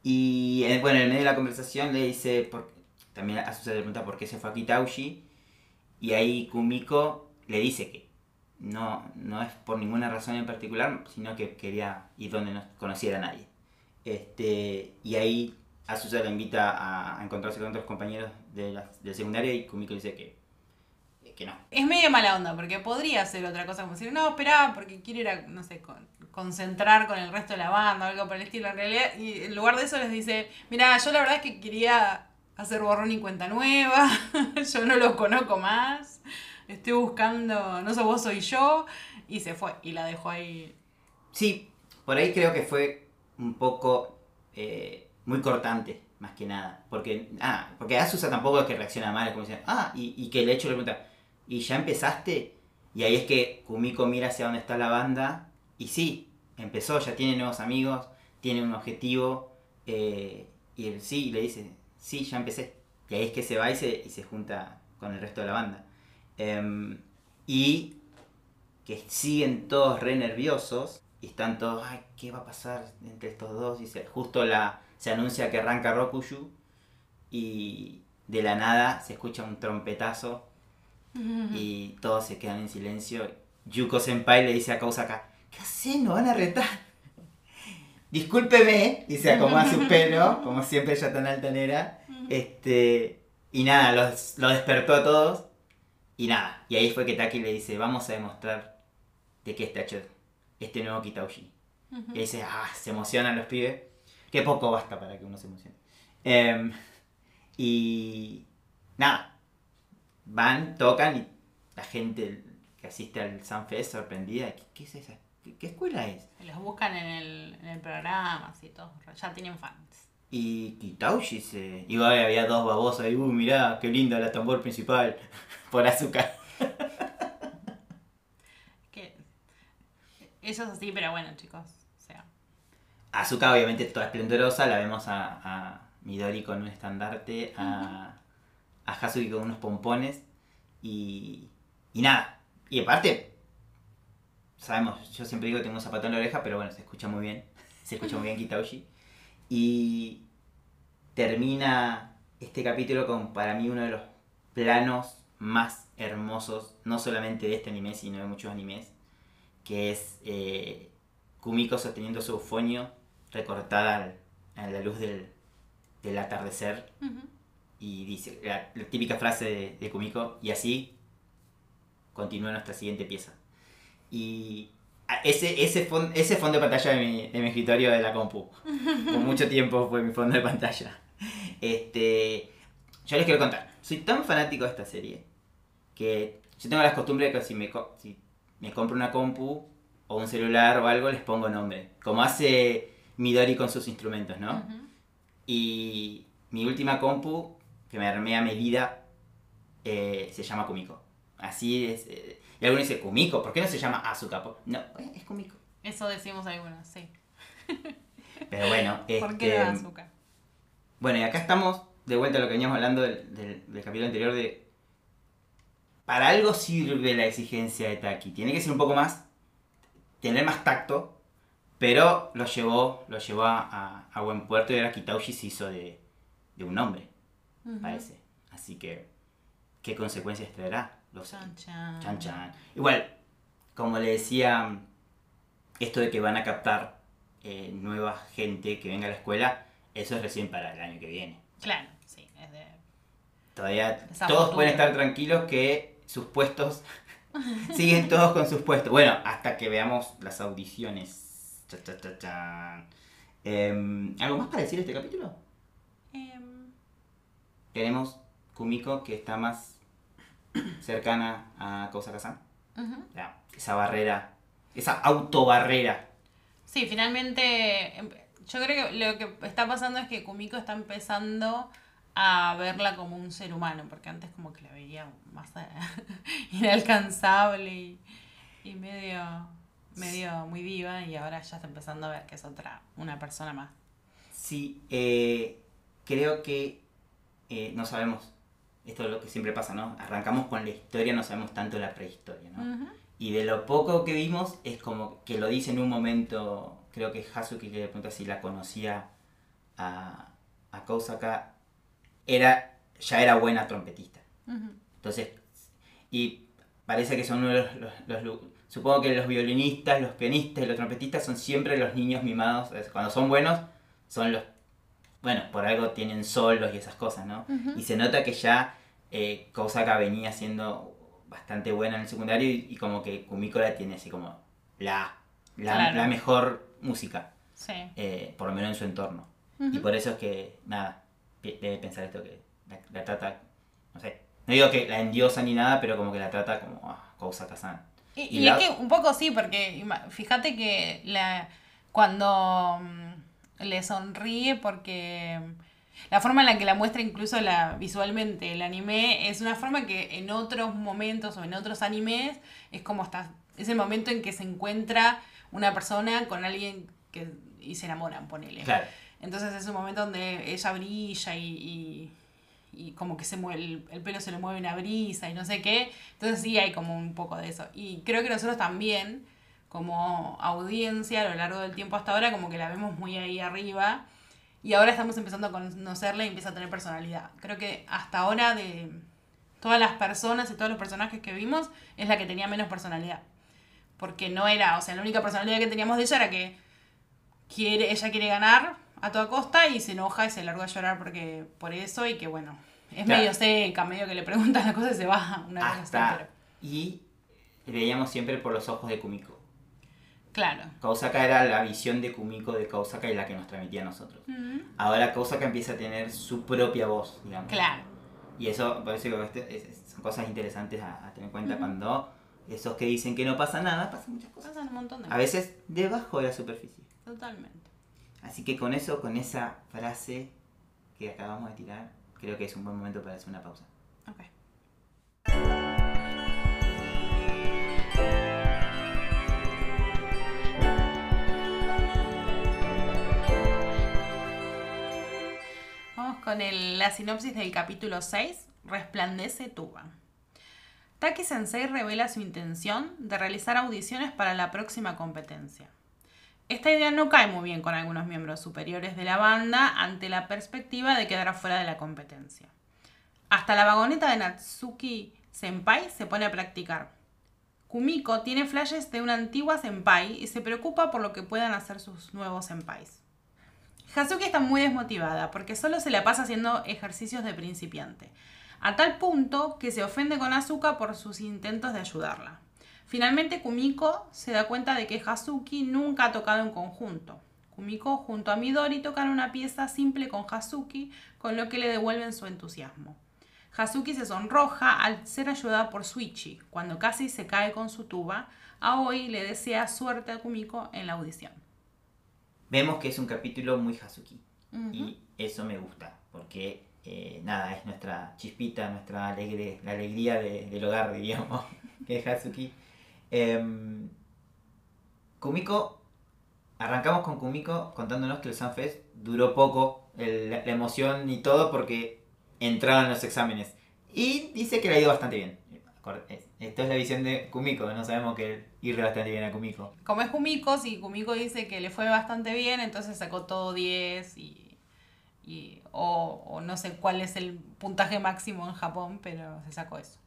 y eh, bueno, en el medio de la conversación le dice, por- también a Susa le pregunta por qué se fue a Kitauji. Y ahí Kumiko le dice que no, no es por ninguna razón en particular, sino que quería ir donde no conociera a nadie. Este, y ahí Azusa la invita a, a encontrarse con otros compañeros de la, del secundario y Kumiko dice que, que no. Es medio mala onda, porque podría ser otra cosa como decir, no, espera, porque quiero ir a, no sé, con- concentrar con el resto de la banda o algo por el estilo. En realidad, y en lugar de eso les dice, mira, yo la verdad es que quería hacer borrón y cuenta nueva, <laughs> yo no los conozco más, estoy buscando, no sé, vos soy yo, y se fue, y la dejó ahí. Sí, por ahí creo que fue un poco eh, muy cortante, más que nada. Porque, ah, porque Azusa tampoco es que reacciona mal, como dicen, ah, y, que el hecho le pregunta, ¿y ya empezaste? Y ahí es que Kumiko mira hacia dónde está la banda, y sí, empezó, ya tiene nuevos amigos, tiene un objetivo, eh, y él sí, le dice, sí, ya empecé. Y ahí es que se va y se, y se junta con el resto de la banda. Em, y que siguen todos re nerviosos y están todos, ay, ¿qué va a pasar entre estos dos? Y se, justo la, se anuncia que arranca Rokushu y de la nada se escucha un trompetazo y todos se quedan en silencio. Yuko Senpai le dice a Kausaka, ¿qué hacen? ¿No van a retar? <laughs> Discúlpeme, y se acomoda su pelo, <laughs> como siempre ella tan altanera. Este, y nada, los, lo despertó a todos. Y nada, y ahí fue que Taki le dice, vamos a demostrar de qué está hecho este nuevo Kitauji. Y dice, ah, se emocionan los pibes. Que poco basta para que uno se emocione. Em, y nada, van, tocan y la gente que asiste al Sunfest sorprendida. ¿Qué, qué es esa? ¿Qué, qué escuela es? Los buscan en el, en el programa, así todo, ya tienen fans. Y Kitauji se... Y ay, había dos babosos ahí, uh, mirá, qué linda la tambor principal. <laughs> Por azúcar. <laughs> Que eso es así, pero bueno, chicos. Azuka obviamente toda esplendorosa, la vemos a, Midori con un estandarte, a, a Hazuki con unos pompones y, y nada. Y aparte, sabemos, yo siempre digo tengo un zapato en la oreja, pero bueno, se escucha muy bien, <laughs> se escucha muy bien Kitauji. Y termina este capítulo con para mí uno de los planos más hermosos, no solamente de este anime, sino de muchos animes, que es eh, Kumiko sosteniendo su eufonio recortada a la luz del, del atardecer y dice la, la típica frase de, de Kumiko y así continúa nuestra siguiente pieza. Y ese, ese, fon- ese fondo de pantalla de mi, de mi escritorio de la compu. <laughs> Por mucho tiempo fue mi fondo de pantalla. Este, yo les quiero contar. Soy tan fanático de esta serie que yo tengo la costumbre de que si me, si me compro una compu o un celular o algo, les pongo nombre. Como hace Midori con sus instrumentos, ¿no? Y mi última compu, que me armé a medida, eh, se llama Kumiko. Así es. eh, y alguno dice, Kumiko, ¿por qué no se llama Asuka? Po-?" No, es Kumiko. Eso decimos algunos, sí. <laughs> Pero bueno, <laughs> ¿Por qué este, azúcar? Bueno, y acá estamos de vuelta a lo que veníamos hablando del, del- del capítulo anterior de... Para algo sirve la exigencia de Taki. Tiene que ser un poco más... Tener más tacto Pero lo llevó, lo llevó a, a buen puerto y ahora Kitauji se hizo de, de un hombre, parece. Así que, ¿qué consecuencias traerá? Lo. Chan, chan. Chan, chan. Igual, como le decía, esto de que van a captar eh, nueva gente que venga a la escuela, eso es recién para el año que viene. Claro, sí, es de... Todavía Esa todos pueden estar tranquilos que sus puestos <laughs> siguen todos con sus puestos. Bueno, hasta que veamos las audiciones. Cha, cha, cha, chan. Em, ¿Algo más para decir de este capítulo? em, Tenemos Kumiko que está más cercana a ujú. Ya, esa barrera, esa autobarrera. Sí, finalmente, em, yo creo que lo que está pasando es que Kumiko está empezando a verla como un ser humano, porque antes como que la veía más eh, <laughs> inalcanzable y, y medio, medio muy viva y ahora ya está empezando a ver que es otra, una persona más. Sí, eh, creo que eh, no sabemos, esto es lo que siempre pasa, ¿no? Arrancamos con la historia, no sabemos tanto la prehistoria, ¿no? Y de lo poco que vimos es como que lo dice en un momento, creo que Hazuki que le pregunta si la conocía a, a Kousaka, era, ya era buena trompetista. Entonces, y parece que son uno de los, los- los lu- Supongo que los violinistas, los pianistas y los trompetistas son siempre los niños mimados. Cuando son buenos, son los... Bueno, por algo tienen solos y esas cosas, ¿no? Y se nota que ya eh, Kousaka venía siendo bastante buena en el secundario y, y como que Kumiko la tiene así como la, la, Claro. la mejor música, Sí. eh, por lo menos en su entorno. Y por eso es que, nada, debe pensar esto que la, la trata, no sé, no digo que la endiosa ni nada, pero como que la trata como ah, Kousaka-san. Y, Y y la- es que un poco sí, porque fíjate que la, cuando mm, le sonríe, porque mm, la forma en la que la muestra incluso la, visualmente el anime es una forma que en otros momentos o en otros animes es como está, es el momento en que se encuentra una persona con alguien que, y se enamoran, ponele. Claro, Entonces es un momento donde ella brilla y, y, y como que se mueve, el, el pelo se le mueve una brisa y no sé qué. Entonces sí hay como un poco de eso. Y creo que nosotros también, como audiencia a lo largo del tiempo hasta ahora, como que la vemos muy ahí arriba. Y ahora estamos empezando a conocerla y empieza a tener personalidad. Creo que hasta ahora de todas las personas y todos los personajes que vimos, es la que tenía menos personalidad. Porque no era, o sea, la única personalidad que teníamos de ella era que quiere, ella quiere ganar a toda costa y se enoja y se largó a llorar porque por eso y que bueno, es Claro. medio seca, medio que le preguntan las cosas y se va <laughs> una así, hasta... pero Y veíamos siempre por los ojos de Kumiko. claro. Kousaka era la visión de Kumiko de Kousaka y la que nos transmitía a nosotros. Ahora Kousaka empieza a tener su propia voz, digamos. Claro. Y eso, por eso digo, este- es- es- son cosas interesantes a, a tener en cuenta cuando esos que dicen que no pasa nada, pasan muchas cosas. Pasan un montón de A cosas. veces debajo de la superficie. Totalmente. Así que con eso, con esa frase que acabamos de tirar, creo que es un buen momento para hacer una pausa. Ok. Vamos con la sinopsis del capítulo 6, Resplandece Tuba. Taki Sensei revela su intención de realizar audiciones para la próxima competencia. Esta idea no cae muy bien con algunos miembros superiores de la banda ante la perspectiva de quedar fuera de la competencia. Hasta la vagoneta de Natsuki Senpai se pone a practicar. Kumiko tiene flashes de una antigua senpai y se preocupa por lo que puedan hacer sus nuevos senpais. Hazuki está muy desmotivada porque solo se la pasa haciendo ejercicios de principiante, a tal punto que se ofende con Asuka por sus intentos de ayudarla. Finalmente Kumiko se da cuenta de que Hazuki nunca ha tocado en conjunto. Kumiko junto a Midori tocan una pieza simple con Hazuki, con lo que le devuelven su entusiasmo. Hazuki se sonroja al ser ayudada por Suichi. Cuando casi se cae con su tuba, Aoi le desea suerte a Kumiko en la audición. Vemos que es un capítulo muy Hazuki. Y eso me gusta, porque eh, nada, es nuestra chispita, nuestra alegre, la alegría de- del hogar, <laughs> diríamos, que es Hazuki. Em, Kumiko, arrancamos con Kumiko contándonos que el Sunfest duró poco, la, emoción y todo, porque entraron los exámenes. Y dice que le ha ido bastante bien. Esto es la visión de Kumiko, no sabemos que irle bastante bien a Kumiko. Como es Kumiko, si Kumiko dice que le fue bastante bien, entonces sacó todo 10 y... y o no sé cuál es el puntaje máximo en Japón, pero se sacó eso.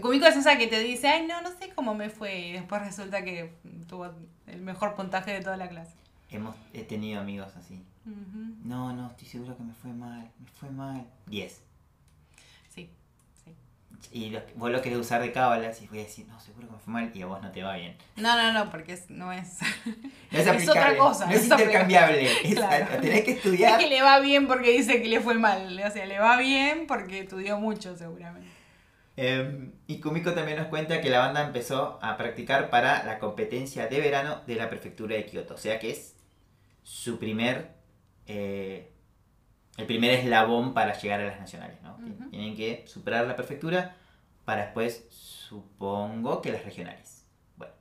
Kumiko es esa que te dice, ay, no, no sé cómo me fue. Y después resulta que tuvo el mejor puntaje de toda la clase. Hemos, he tenido amigos así. No, no, estoy seguro que me fue mal, me fue mal. 10. Sí, sí. Y vos lo querés usar de cábalas y voy a decir, no, seguro que me fue mal y a vos no te va bien. No, no, no, porque es- no es... No es, <laughs> Es otra cosa, no es, intercambiable. Es- Claro. <laughs> tenés que estudiar. es que le va bien porque dice que le fue mal. O sea, le va bien porque estudió mucho seguramente. Eh, y Kumiko también nos cuenta que la banda empezó a practicar para la competencia de verano de la prefectura de Kioto. O sea que es su primer. eh, el primer eslabón para llegar a las nacionales. Tienen que superar la prefectura para después, supongo que las regionales. Bueno.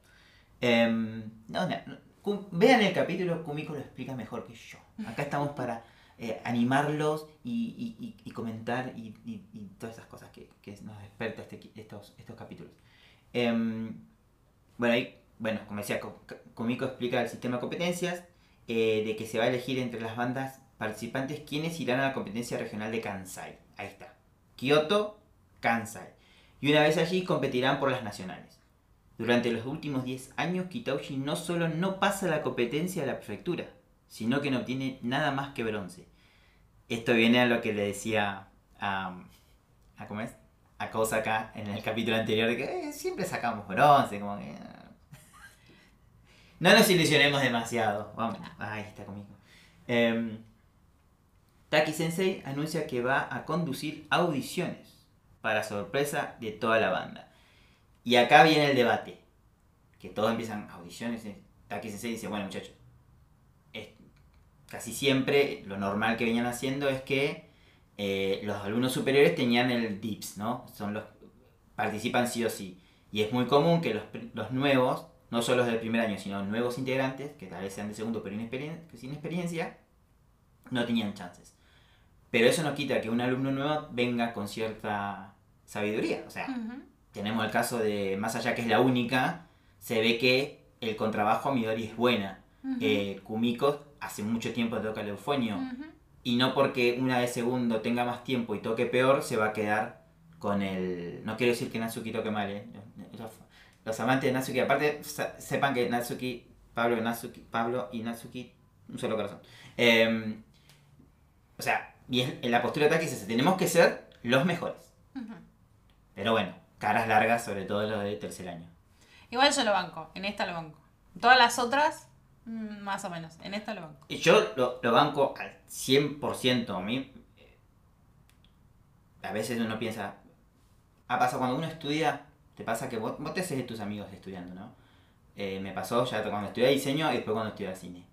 em, no, no, vean el capítulo, Kumiko lo explica mejor que yo. Acá estamos para eh, animarlos y, comentar y, todas esas cosas que, nos desperta este, estos, capítulos. Em, bueno, ahí, bueno, como decía, Kumiko explica el sistema de competencias, eh, de que se va a elegir entre las bandas participantes quienes irán a la competencia regional de Kansai. Ahí está. Kyoto, Kansai. Y una vez allí competirán por las nacionales. Durante los últimos 10 años, Kitauji no solo no pasa la competencia de la prefectura, sino que no obtiene nada más que bronce. Esto viene a lo que le decía a, a ¿cómo es? A Kosaka en el capítulo anterior, de que eh, siempre sacamos bronce, como que... No nos ilusionemos demasiado. Vamos, ahí está conmigo. Em, Taki Sensei anuncia que va a conducir audiciones para sorpresa de toda la banda. Y acá viene el debate. Que todos empiezan audiciones. Taki Sensei dice, bueno muchachos, casi siempre lo normal que venían haciendo es que eh, los alumnos superiores tenían el DIPS, ¿no? Son los participan sí o sí. Y es muy común que los, los nuevos, no solo los del primer año, sino nuevos integrantes, que tal vez sean de segundo pero inexperien- sin experiencia, no tenían chances. Pero eso no quita que un alumno nuevo venga con cierta sabiduría. O sea, tenemos el caso de Más allá que es la única, se ve que el contrabajo a Midori es buena. Ujú. Eh, Kumiko hace mucho tiempo toca el eufonio. Y no porque una de segundo tenga más tiempo y toque peor, se va a quedar con el... No quiero decir que Natsuki toque mal, ¿eh? Los, los amantes de Natsuki, aparte, sepan que Natsuki, Pablo, y Natsuki, Pablo y Natsuki, un solo corazón. Eh, o sea, y en la postura de Taki es tenemos que ser los mejores. Pero bueno, caras largas, sobre todo los de tercer año. Igual yo lo banco, en esta lo banco. Todas las otras, mm, más o menos, en esta lo banco. Yo lo, lo banco al 100%. A mí, eh, a veces uno piensa, ha pasado cuando uno estudia, te pasa que vos, vos te haces de tus amigos estudiando, ¿no? Eh, me pasó ya cuando estudié diseño y después cuando estudié cine.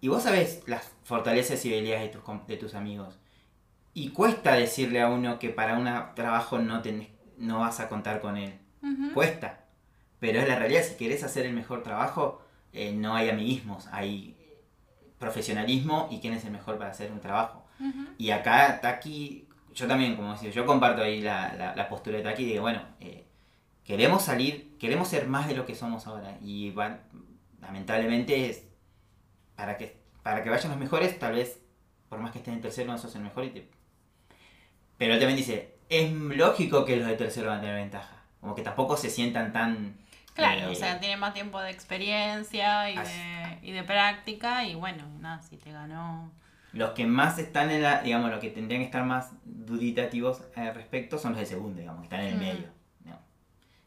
Y vos sabés las fortalezas y debilidades de tus, de tus amigos. Y cuesta decirle a uno que para un trabajo no, tenés, no vas a contar con él. Ujú. Cuesta. Pero es la realidad, si querés hacer el mejor trabajo, eh, no hay amiguismos, hay profesionalismo y quién es el mejor para hacer un trabajo. Y acá Taki, yo también, como decía, yo comparto ahí la, la- la postura de Taki de, bueno, eh, queremos salir, queremos ser más de lo que somos ahora. Y lamentablemente, es, para, que, para que vayan los mejores, tal vez, por más que estén en tercero, no sos el mejor. Y te- Pero él también dice, es lógico que los de tercero van a tener ventaja. Como que tampoco se sientan tan... Claro, eh, o sea, tiene más tiempo de experiencia y de, y de práctica y bueno, nada, si te ganó... Los que más están en la, digamos, los que tendrían que estar más duditativos al respecto son los de segundo, digamos, que están en el Mm. medio.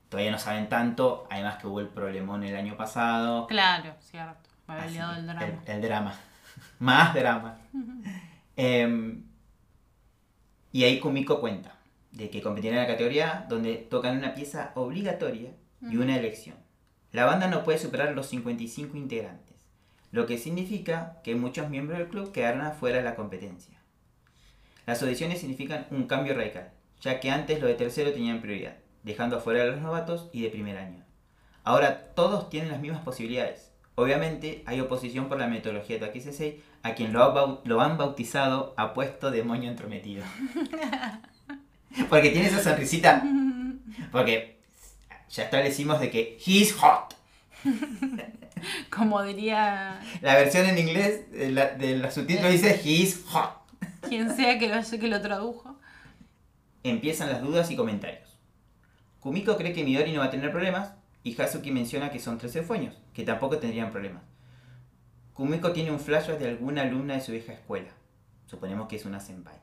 Todavía no saben tanto, además que hubo el problemón el año pasado. Claro, cierto. Me había olvidado del drama. El, el drama. <laughs> más drama. <laughs> Em, y ahí Kumiko cuenta de que competirán en la categoría donde tocan una pieza obligatoria y una elección. La banda no puede superar los 55 integrantes, lo que significa que muchos miembros del club quedaron afuera de la competencia. Las audiciones significan un cambio radical, ya que antes los de tercero tenían prioridad, dejando afuera a los novatos y de primer año. Ahora todos tienen las mismas posibilidades. Obviamente hay oposición por la metodología de Taki a quien lo, ha lo han bautizado apuesto demonio entrometido. <laughs> Porque tiene esa sonrisita. Porque ya establecimos de que he's hot. <laughs> Como diría La versión en inglés de la, de los subtítulos dice he's hot. quien sea que lo, que lo tradujo. Empiezan las dudas y comentarios. Kumiko cree que Midori no va a tener problemas y Hazuki menciona que son 13 sueños, que tampoco tendrían problemas. Kumiko tiene un flashback de alguna alumna de su vieja escuela. Suponemos que es una senpai.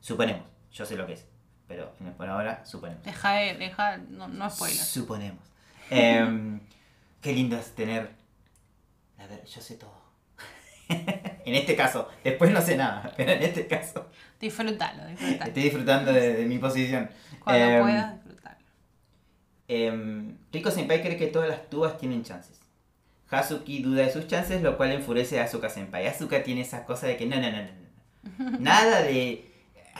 Suponemos, yo sé lo que es, pero por ahora suponemos. Deja de, deja, no, no spoilers. Suponemos. Em, <laughs> qué lindo es tener... A ver, yo sé todo. <laughs> en este caso, después no sé nada, <laughs> pero en este caso Disfrútalo, disfrútalo. estoy disfrutando de, de mi posición. Cuando Em, puedas, disfrútalo. Em, Riko Senpai cree que todas las tubas tienen chances. Hazuki duda de sus chances, lo cual enfurece a Asuka Senpai. Asuka tiene esa cosa de que no, no, no, no, no. Nada de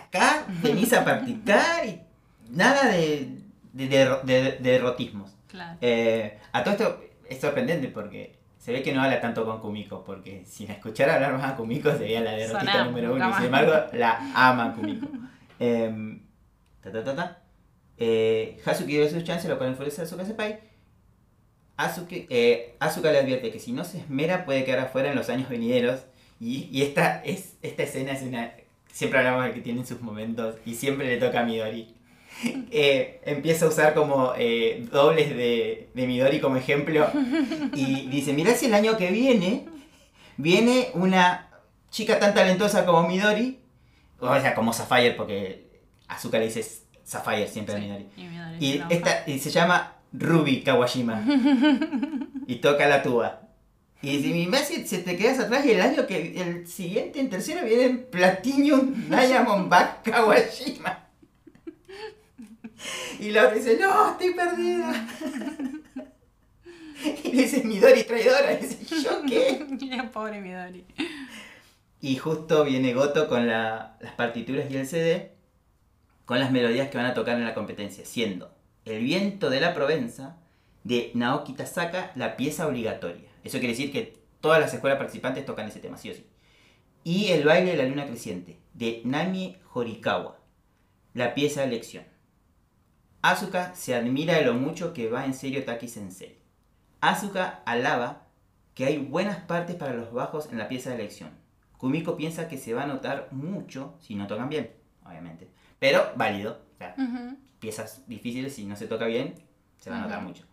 acá venís a practicar y nada de, de, de- de- de derrotismos. Claro. Eh, a todo esto es sorprendente porque se ve que no habla tanto con Kumiko, porque si la escuchara hablar más a Kumiko sería la derrotista número uno. Y sin embargo, la ama Kumiko. <laughs> Em, ta, ta, ta, ta. Eh, Hazuki dio sus chances, lo cual enfurece a Asuka Senpai. Asuke- eh, Asuka le advierte que si no se esmera puede quedar afuera en los años venideros. Y, y esta, es, esta escena es una... Siempre hablamos de que tienen sus momentos y siempre le toca a Midori. <laughs> Eh, empieza a usar como eh, dobles de, de Midori como ejemplo y dice, mirá si el año que viene viene una chica tan talentosa como Midori, o sea, como Sapphire, porque Asuka le dice Sapphire siempre a Midori. y Midori Y, esta, y se llama Ruby Kawashima. <laughs> y toca la tuba. Y dice, mi si, si te quedas atrás y el año que el siguiente en tercero viene Platinum Diamondback Kawashima. Y la otra dice, no, estoy perdida. y le dice, Midori traidora. Y dice, ¿yo qué? <laughs> Pobre Midori. Y justo viene Goto con la- las partituras y el CD, con las melodías que van a tocar en la competencia, siendo El viento de la Provenza de Naoki Tasaka la pieza obligatoria. Eso quiere decir que todas las escuelas participantes tocan ese tema, sí o sí. Y El baile de la luna creciente de Nami Horikawa, la pieza de elección. Asuka se admira de lo mucho que va en serio Taki Sensei. Asuka alaba que hay buenas partes para los bajos en la pieza de elección. Kumiko piensa que se va a notar mucho si no tocan bien, obviamente. Pero válido. O sea, piezas difíciles, si no se toca bien, se va a notar mucho.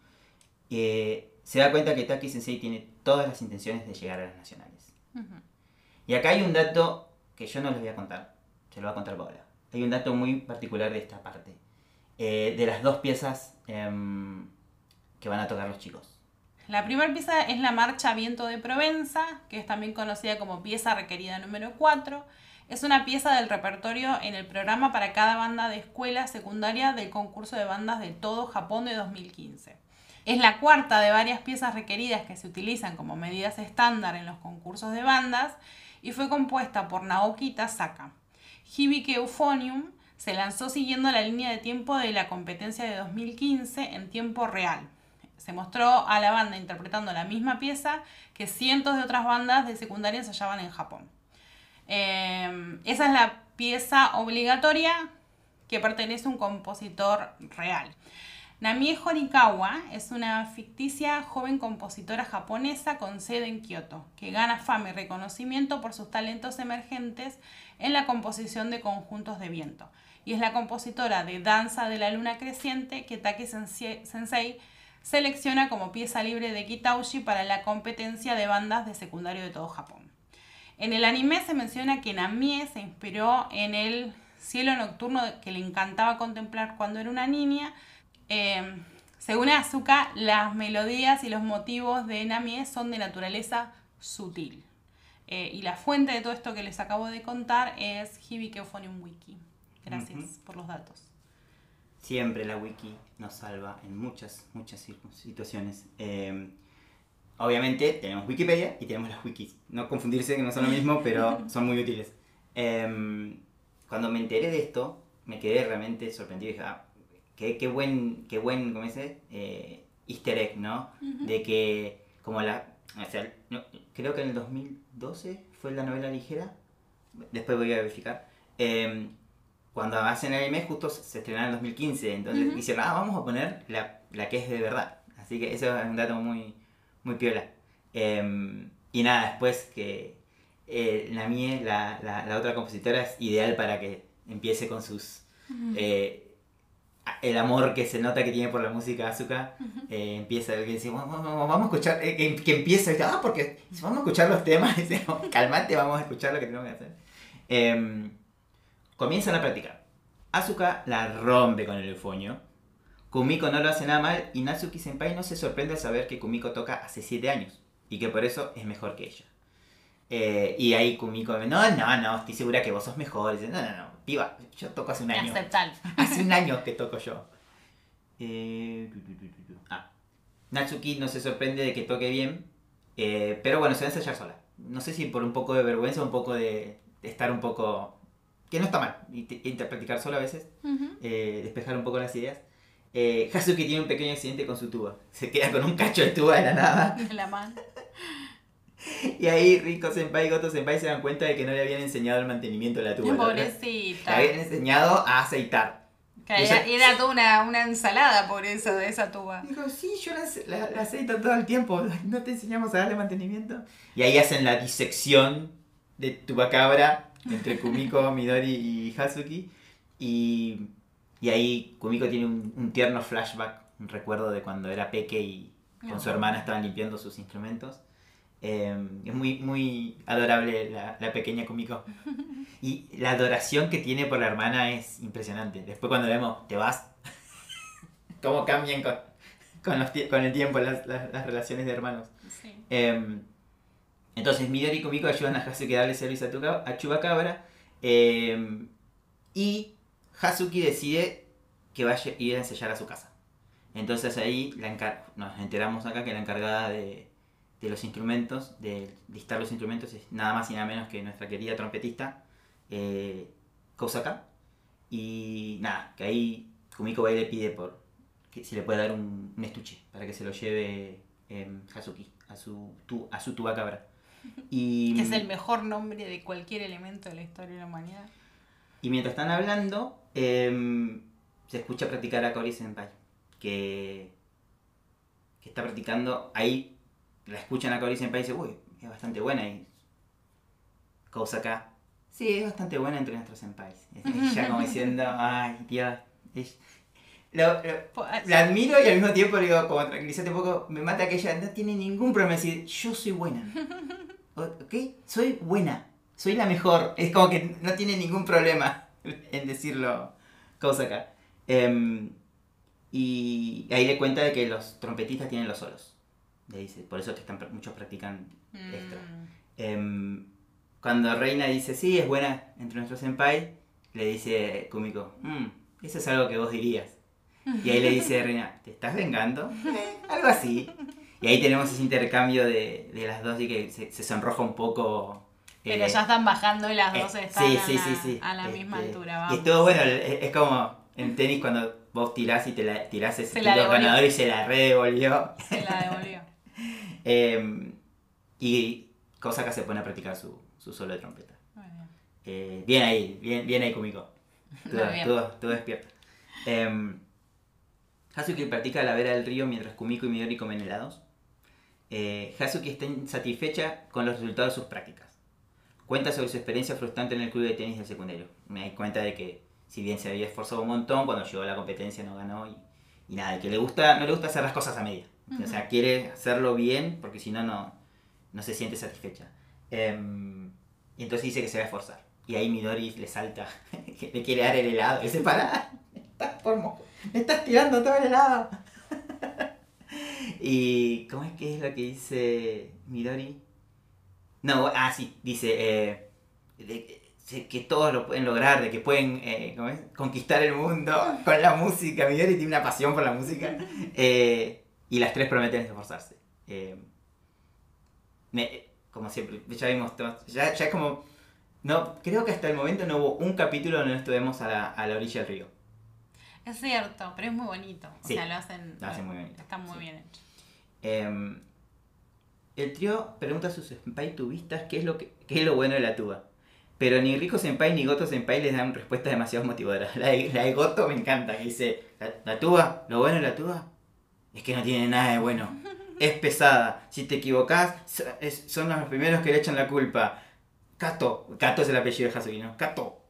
Eh, se da cuenta que Taki Sensei tiene todas las intenciones de llegar a las nacionales. Y acá hay un dato que yo no les voy a contar, se lo va a contar Paola. Hay un dato muy particular de esta parte. Eh, de las dos piezas em, que van a tocar los chicos. La primera pieza es la marcha Viento de Provenza, que es también conocida como pieza requerida número 4. Es una pieza del repertorio en el programa para cada banda de escuela secundaria del concurso de bandas de todo Japón de 2015. Es la cuarta de varias piezas requeridas que se utilizan como medidas estándar en los concursos de bandas y fue compuesta por Naoki Tasaka. Hibike Euphonium se lanzó siguiendo la línea de tiempo de la competencia de 2015 en tiempo real. Se mostró a la banda interpretando la misma pieza que cientos de otras bandas de secundaria ensayaban en Japón. Eh, esa es la pieza obligatoria que pertenece a un compositor real. Namie Horikawa es una ficticia joven compositora japonesa con sede en Kioto, que gana fama y reconocimiento por sus talentos emergentes en la composición de conjuntos de viento. Y es la compositora de Danza de la Luna Creciente que Taki Sensei selecciona como pieza libre de Kitaushi para la competencia de bandas de secundario de todo Japón. En el anime se menciona que Namie se inspiró en el cielo nocturno que le encantaba contemplar cuando era una niña. Eh, según Asuka, las melodías y los motivos de Namie son de naturaleza sutil. Eh, y la fuente de todo esto que les acabo de contar es Hibike Euphonium Wiki. Gracias por los datos. Siempre la wiki nos salva en muchas, muchas situaciones. Eh, obviamente tenemos Wikipedia y tenemos las wikis. No confundirse que no son lo mismo, pero <laughs> son muy útiles. Eh, cuando me enteré de esto, me quedé realmente sorprendido y dije, ah, qué, qué buen, qué buen, ¿cómo dice? Eh, easter egg, ¿no? De que, como la, o sea, no, creo que en el 2012 fue la novela ligera, después voy a verificar, eh, cuando hacen el anime justo se estrenaron en 2015, entonces Ujú. dicen, ah, vamos a poner la, la que es de verdad. Así que eso es un dato muy, muy piola. Em, y nada, después que eh, Namie, la, la, la otra compositora, es ideal para que empiece con sus... el amor que se nota que tiene por la música Azuka eh, empieza que dice, "Vamos- vamos vamos a escuchar, eh, que, que empieza, dice, ah, porque vamos a escuchar los temas, <laughs> dice, "No, calmate, vamos a escuchar lo que tenemos que hacer. Em, comienzan a practicar. Asuka la rompe con el eufonio. Kumiko no lo hace nada mal y Natsuki Senpai no se sorprende al saber que Kumiko toca hace 7 años y que por eso es mejor que ella. Eh, y ahí Kumiko, no, no, no, estoy segura que vos sos mejor. Dice, no, no, no, piba, yo toco hace un año. <laughs> Hace un año que toco yo. Eh. Ah. Natsuki no se sorprende de que toque bien, eh, pero bueno, se va a ensayar sola. No sé si por un poco de vergüenza o un poco de, estar un poco... Que no está mal, practicar sola a veces, Ujú. eh, despejar un poco las ideas. Eh, Hazuki tiene un pequeño accidente con su tuba. Se queda con un cacho de tuba de la nada. <laughs> De la mano. <laughs> Y ahí Rico Senpai y Goto Senpai se dan cuenta de que no le habían enseñado el mantenimiento de la tuba. Le Pobrecita. habían enseñado a aceitar. Que era, Ella- era toda una, una ensalada por eso, de esa tuba. Dijo, sí, yo la, la- la aceito todo el tiempo, <laughs> no te enseñamos a darle mantenimiento. Y ahí hacen la disección de Tubacabra entre <laughs> Kumiko, Midori y Hazuki. Y, y ahí Kumiko tiene un, un tierno flashback, un recuerdo de cuando era peque y con su hermana estaban limpiando sus instrumentos. Eh, es muy, muy adorable la, la pequeña Kumiko. <laughs> Y la adoración que tiene por la hermana es impresionante. Después cuando vemos, te vas, <laughs> cómo cambian con, con, los con el tiempo las, las- las relaciones de hermanos. Sí. Eh, entonces Midori y Kumiko ayudan a Hazuki a darle servicio a, Tuca- a Chubacabra. eh, y Hazuki decide que va a ir a ensayar a su casa. Entonces ahí la nos enteramos acá que la encargada de, de los instrumentos, de listar los instrumentos, es nada más y nada menos que nuestra querida trompetista eh, Kousaka. Y nada, que ahí Kumiko va y le pide por que si le puede dar un, un estuche para que se lo lleve em, Hazuki a su, tu, a su tubacabra. Y, Que <laughs> es el mejor nombre de cualquier elemento de la historia de la humanidad. y mientras están hablando, em, se escucha practicar a Cory Senpai, que, que está practicando. Ahí la escuchan a Cory Senpai y dice, uy, es bastante buena. Y Kousaka, sí, es bastante buena entre nuestros senpais. Ya como diciendo, ay, Dios. es- lo- lo- Po- ah, la admiro y al mismo tiempo le digo, como tranquilízate un poco, me mata que ella no tiene ningún problema en decir, yo soy buena. <laughs> ¿Ok? Soy buena. Soy la mejor. Es como que no tiene ningún problema en decirlo Kousaka. Em, y ahí le cuenta de que los trompetistas tienen los solos. Le dice, por eso que están, muchos practican extra. Mm. Em, cuando Reina dice, sí, es buena entre nuestros senpai, le dice Kumiko, "Mm, eso es algo que vos dirías. Y ahí le dice Reina, ¿te estás vengando? "Eh, <laughs> algo así. Y ahí tenemos ese intercambio de, de las dos y que se, se sonroja un poco. Pero eh, ya están bajando y las eh, dos están sí, a, sí, la, sí, sí. a la misma Este, altura. Y estuvo bueno, es, es como en tenis cuando vos tirás y te la, tirás ese tiro devolvió. ganador y se la redevolvió. Se la devolvió. Eh, y Kosaka se pone a practicar su, su solo de trompeta. Muy bien. Eh, bien ahí, bien, bien ahí <laughs> bien. todo, todo despierto. Eh, Hazuki practica a la vera del río mientras Kumiko y Midori comen helados. Eh, Hazuki está insatisfecha con los resultados de sus prácticas. Cuenta sobre su experiencia frustrante en el club de tenis del secundario. Me di cuenta de que, si bien se había esforzado un montón, cuando llegó a la competencia no ganó y, y nada, que le gusta, no le gusta hacer las cosas a O sea, quiere hacerlo bien porque si no, no, se siente satisfecha. Em, y entonces dice que se va a esforzar. Y ahí Midori le salta, <laughs> que le quiere dar el helado. Y dice, pará, me estás, por mo- me estás tirando todo el helado. <laughs> y, ¿cómo es que es lo que dice Midori? No, ah, sí, dice eh, de- de que todos lo pueden lograr, de que pueden eh, ¿cómo es? conquistar el mundo <laughs> con la música. Midori tiene una pasión por la música. Eh, y las tres prometen esforzarse. Eh, me- como siempre, ya vimos, ya, ya es como... No, creo que hasta el momento no hubo un capítulo donde no estuvimos a la, a la orilla del río. Es cierto, pero es muy bonito. O Sí, sea, lo hacen, lo hacen muy bonito, Está muy sí. bien hecho. Eh, el trío pregunta a sus senpai tubistas qué es lo que qué es lo bueno de la tuba. Pero ni Rico Senpai ni Goto Senpai les dan respuestas demasiado motivadoras. La de, la de Goto me encanta, que dice, la, la tuba, lo bueno de la tuba es que no tiene nada de bueno. Es pesada. Si te equivocás, son los primeros que le echan la culpa. Kato, Kato es el apellido de Hasuki, ¿no? Kato,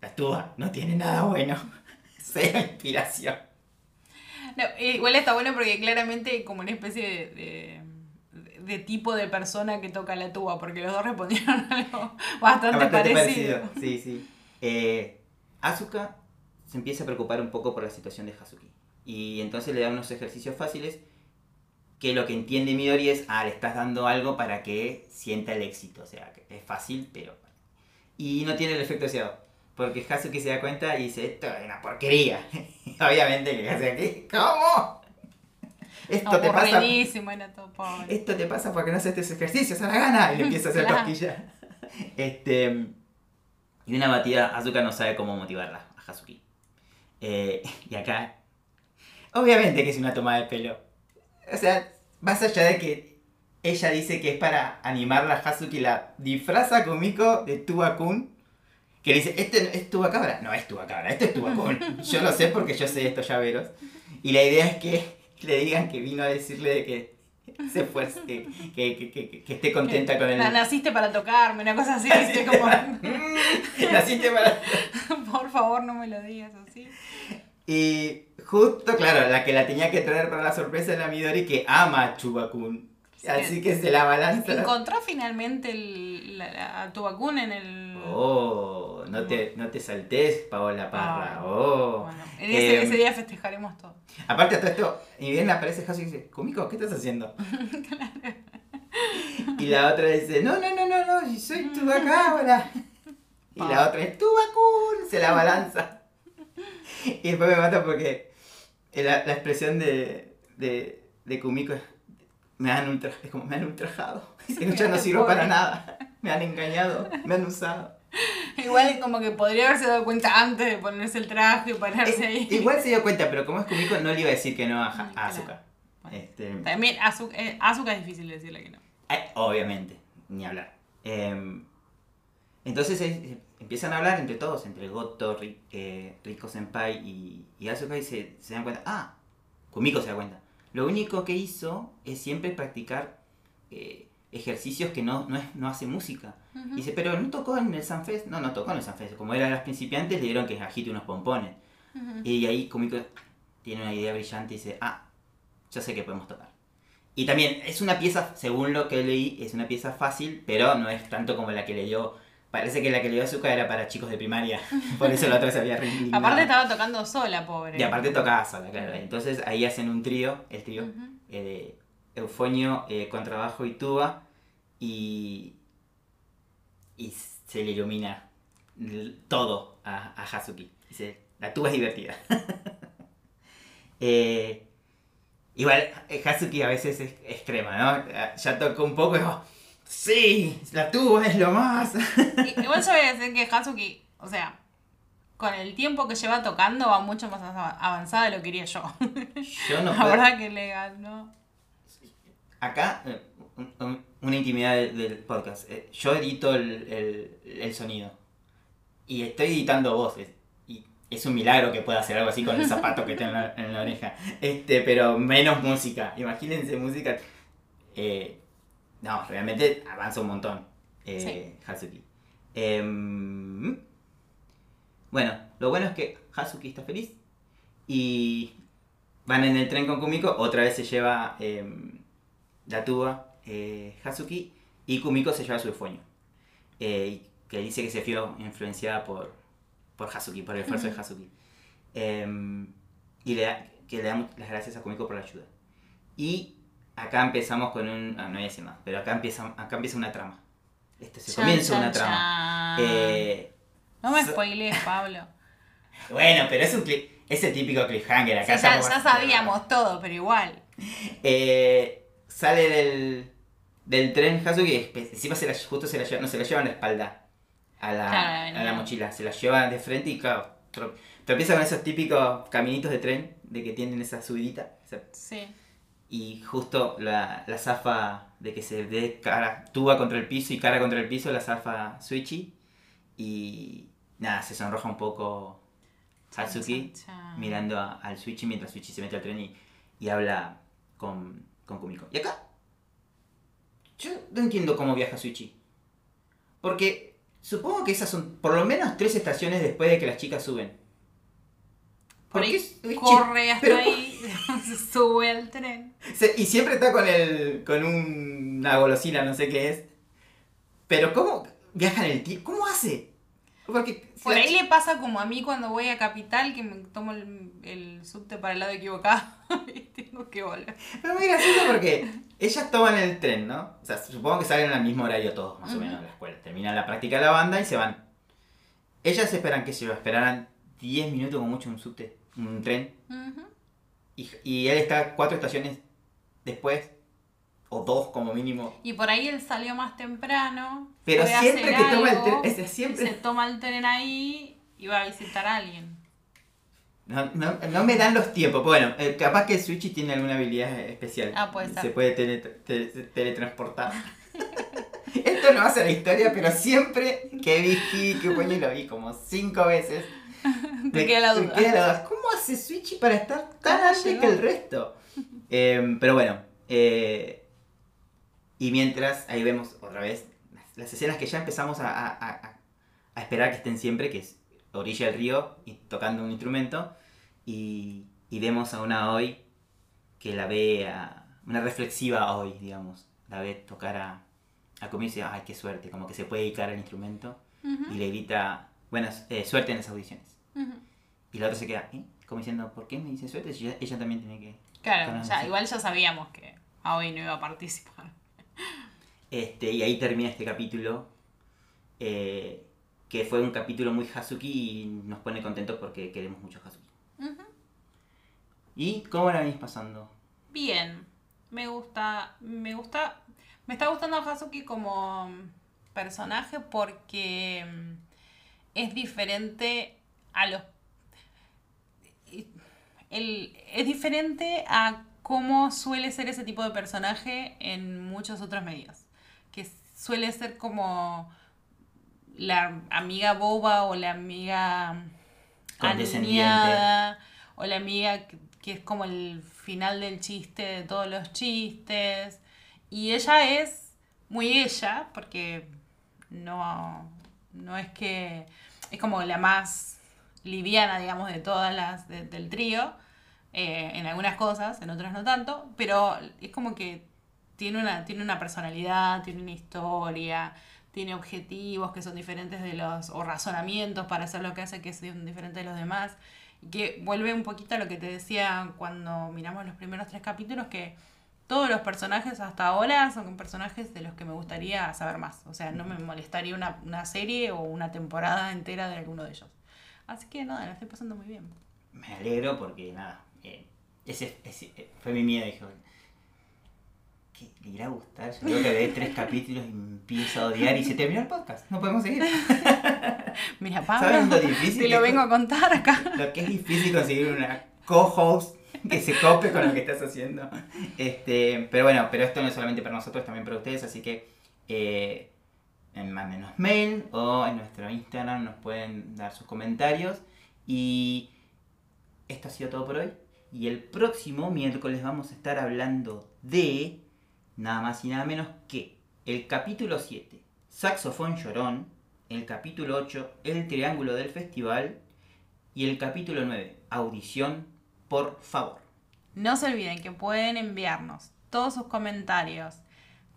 la tuba no tiene nada bueno. <laughs> Cero inspiración. No, igual está bueno porque claramente como una especie de, de, de tipo de persona que toca la tuba, porque los dos respondieron <laughs> algo bastante, Bastante parecido. Sí, sí. Eh, Asuka se empieza a preocupar un poco por la situación de Hasuki. Y entonces le da unos ejercicios fáciles que lo que entiende Midori es, ah, le estás dando algo para que sienta el éxito. O sea, que es fácil, pero... Y no tiene el efecto deseado. Porque Hasuki se da cuenta y dice, esto es una porquería. <laughs> Obviamente que Hasuki, ¿cómo? Esto te pasa... Aburridísimo, era todo pobre. Esto te pasa porque no haces tus ejercicios a la gana. Y le empieza a hacer cosquillas. Este, y una batida, Azuka no sabe cómo motivarla a Hazuki. Eh, y acá, obviamente que es una toma de pelo. O sea, más allá de que ella dice que es para animarla a Hazuki, la disfraza Kumiko de Tuba-kun. Que le dice, ¿este es Tuba Cabra? No es Tuba Cabra, esto es Tuba-kun. <laughs> Yo lo sé porque yo sé estos llaveros. Y la idea es que le digan que vino a decirle de que se esfuerce, que, que, que, esté contenta con el... Na- Naciste para tocarme, una cosa así, como, <laughs> Naciste para... <laughs> por favor no me lo digas así. Y justo, claro, la que la tenía que traer para la sorpresa es la Midori que ama a Chubakun. Sí. Así que se la balanza. ¿Encontró finalmente el, la- la- a tu vacuna en el... Oh, no te, no te saltes, Paola Parra. Ay. Oh. Bueno, en ese, Em, ese día festejaremos todo. Aparte de todo esto, y bien aparece Hasu y dice, Kumiko, ¿qué estás haciendo? <laughs> Y la otra dice, no, no, no, no, no, soy tu cabra. <laughs> Y la otra es tu vacún, se la balanza. <laughs> Y después me mata porque la, la expresión de, de, de Kumiko es, me han ultra, es como, me han ultrajado. <laughs> Dice, no sirvo para nada. <laughs> Me han engañado, me han usado. Igual como que podría haberse dado cuenta antes de ponerse el traje y ponerse Eh, ahí. igual se dio cuenta, pero como es Kumiko, no le iba a decir que no a, a Claro. Asuka. Bueno. Este, También azúcar, eh, azúcar es difícil decirle que no. Eh, obviamente, ni hablar. Eh, entonces empiezan a hablar entre todos, entre Goto, Ri- eh, Rico Senpai y, y Asuka y se, se dan cuenta, ah, Kumiko se da cuenta. Lo único que hizo es siempre practicar eh, ejercicios que no, no, es, no hace música. Y dice, pero no tocó en el Sunfest. No, no tocó en el Sunfest. Como eran las principiantes, le dieron que agite unos pompones. Y ahí Kumiko tiene una idea brillante y dice, ah, ya sé que podemos tocar. Y también es una pieza, según lo que leí, es una pieza fácil, pero no es tanto como la que leyó. Parece que la que leyó Azuka era para chicos de primaria, <laughs> por eso la otra se había reivindignado. Aparte estaba tocando sola, pobre. Y aparte tocaba sola, claro. Entonces ahí hacen un trío, el trío, Ujú. eh, de eufonio, eh, contrabajo y tuba, y, y se le ilumina todo a, a Hazuki. Dice, la tuba es divertida. <laughs> Eh, igual eh, Hazuki a veces es extrema, ¿no? Ya tocó un poco y sí, la tuba es lo más. Igual yo voy a decir que Hazuki, o sea, con el tiempo que lleva tocando va mucho más av- avanzada de lo que quería yo. Yo no La puedo- verdad que le ganó. Acá, eh, un- un- una intimidad del, del podcast. Eh, Yo edito el, el- el sonido. Y estoy editando voces. Y es un milagro que pueda hacer algo así con el zapato que tengo en la, en la oreja. Este, pero menos música. Imagínense música. Eh, no, realmente avanza un montón. Eh, Hazuki. Em, bueno, lo bueno es que Hazuki está feliz. Y van en el tren con Kumiko. Otra vez se lleva em, la tuba eh, Hazuki. Y Kumiko se lleva su eufonio. Eh, que dice que se vio influenciada por, por Hazuki, por el esfuerzo de Hazuki. Em, y le da, que le damos las gracias a Kumiko por la ayuda. Y acá empezamos con un... ah, no voy a decir más, pero acá empieza, acá empieza una trama. Este se Chan, comienza chan, una trama. Eh, no me so- spoilees, Pablo. <laughs> bueno, pero es un cli- es el típico cliffhanger. Sí, Acá ya, estamos- ya sabíamos todo, pero igual. <laughs> Eh, sale del, del tren Hazuki y encima se la, justo se la lleva, no se la lleva en la espalda a la, Claro, a la mochila, se la lleva de frente y claro, tro- tropieza con esos típicos caminitos de tren de que tienen esa subidita esa- Sí. Y justo la, la zafa de que se dé cara, tuba contra el piso y cara contra el piso, la zafa Switchy Y nada, se sonroja un poco Hatsuki mirando a- al Switchy mientras Switchy se mete al tren y, y habla con, con Kumiko. Y acá, yo no entiendo cómo viaja Switchy. Porque supongo que esas son por lo menos tres estaciones después de que las chicas suben. Por Porque corre hasta pero- ahí, <laughs> se sube al tren. Se- y siempre está con el con un- una golosina, no sé qué es. Pero ¿cómo viaja en el tiempo? ¿Cómo hace? Porque si Por ahí le pasa como a mí cuando voy a Capital, que me tomo el, el subte para el lado equivocado <laughs> y tengo que volver. Pero muy gracioso porque ellas toman el tren, ¿no? O sea, supongo que salen al mismo horario todos, más o menos, de la escuela. Terminan la práctica de la banda y se van. Ellas esperan que se lo esperaran 10 minutos como mucho un subte, un tren. Y, y él está cuatro estaciones después, o dos como mínimo. Y por ahí él salió más temprano. Pero a siempre que toma el tren, ese siempre- Se toma el tren ahí y va a visitar a alguien. No, no, no me dan los tiempos. Bueno, eh, capaz que Switchy tiene alguna habilidad especial. Ah, puede ser. Se puede tele- tele- teletransportar. <laughs> Esto no hace la historia, pero siempre que vi que Poño lo vi como cinco veces. <laughs> Te queda la duda. queda la duda. ¿Cómo hace Switchy para estar tan ¿Cómo antes llegó? que el resto? Eh, pero bueno, eh, y mientras ahí vemos otra vez las, las escenas que ya empezamos a, a- a- a esperar que estén siempre, que es orilla del río y tocando un instrumento. Y, y vemos a una hoy que la ve, a, una reflexiva hoy, digamos, la ve tocar a, a y dice, ay, qué suerte, como que se puede dedicar al instrumento y le grita, bueno, suerte en las audiciones. Y la otra se queda, ¿eh? Como diciendo, ¿por qué me dice suerte? Si ella, ella también tiene que... Claro, ya, igual ya sabíamos que Aoi no iba a participar. Este, y ahí termina este capítulo, eh, que fue un capítulo muy Hazuki y nos pone contentos porque queremos mucho Hazuki. Ujú. ¿Y cómo la venís pasando? Bien, me gusta, me gusta, me está gustando Hazuki como personaje porque mm, es diferente a los... el- es diferente a cómo suele ser ese tipo de personaje en muchos otros medios. Que suele ser como la amiga boba o la amiga aniñada, o la amiga que, que es como el final del chiste de todos los chistes. Y ella es muy ella, porque no, no es que es como la más liviana, digamos, de todas las de- del trío, eh, en algunas cosas, en otras no tanto, pero es como que tiene una, tiene una personalidad, tiene una historia, tiene objetivos que son diferentes de los, o razonamientos para hacer lo que hace que son diferentes de los demás, que vuelve un poquito a lo que te decía cuando miramos los primeros tres capítulos, que todos los personajes hasta ahora son personajes de los que me gustaría saber más. O sea, no me molestaría una, una serie o una temporada entera de alguno de ellos. Así que nada, la estoy pasando muy bien. Me alegro porque nada, eh, ese, ese, eh, fue mi miedo, dijo. ¿Qué le irá a gustar? Yo creo que ve tres <laughs> capítulos y empiezo a odiar y se terminó el podcast. No podemos seguir. <laughs> Mira, ¿Saben Pablo, lo difícil te lo vengo a contar acá. <laughs> Lo que es difícil conseguir una co-host que se cope con lo que estás haciendo. Este, pero bueno, pero esto no es solamente para nosotros, también para ustedes, así que eh, eh, mándenos mail o en nuestro Instagram nos pueden dar sus comentarios. Y esto ha sido todo por hoy. Y el próximo miércoles vamos a estar hablando de nada más y nada menos que el capítulo 7, Saxofón Llorón, el capítulo 8, El Triángulo del Festival y el capítulo 9, Audición, por favor. No se olviden que pueden enviarnos todos sus comentarios,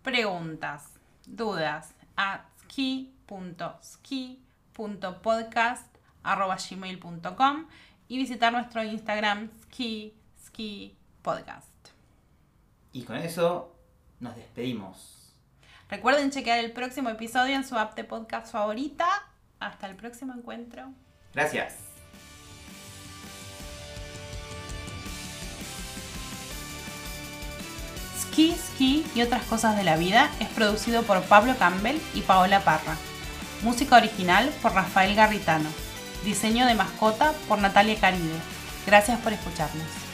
preguntas, dudas a ski.ski.podcast.gmail.com y visitar nuestro Instagram ski, ski podcast. Y con eso nos despedimos. Recuerden chequear el próximo episodio en su app de podcast favorita. Hasta el próximo encuentro. Gracias. Ski, Ski y otras cosas de la vida es producido por Pablo Campbell y Paola Parra. Música original por Rafael Garritano. Diseño de mascota por Natalia Caribe. Gracias por escucharnos.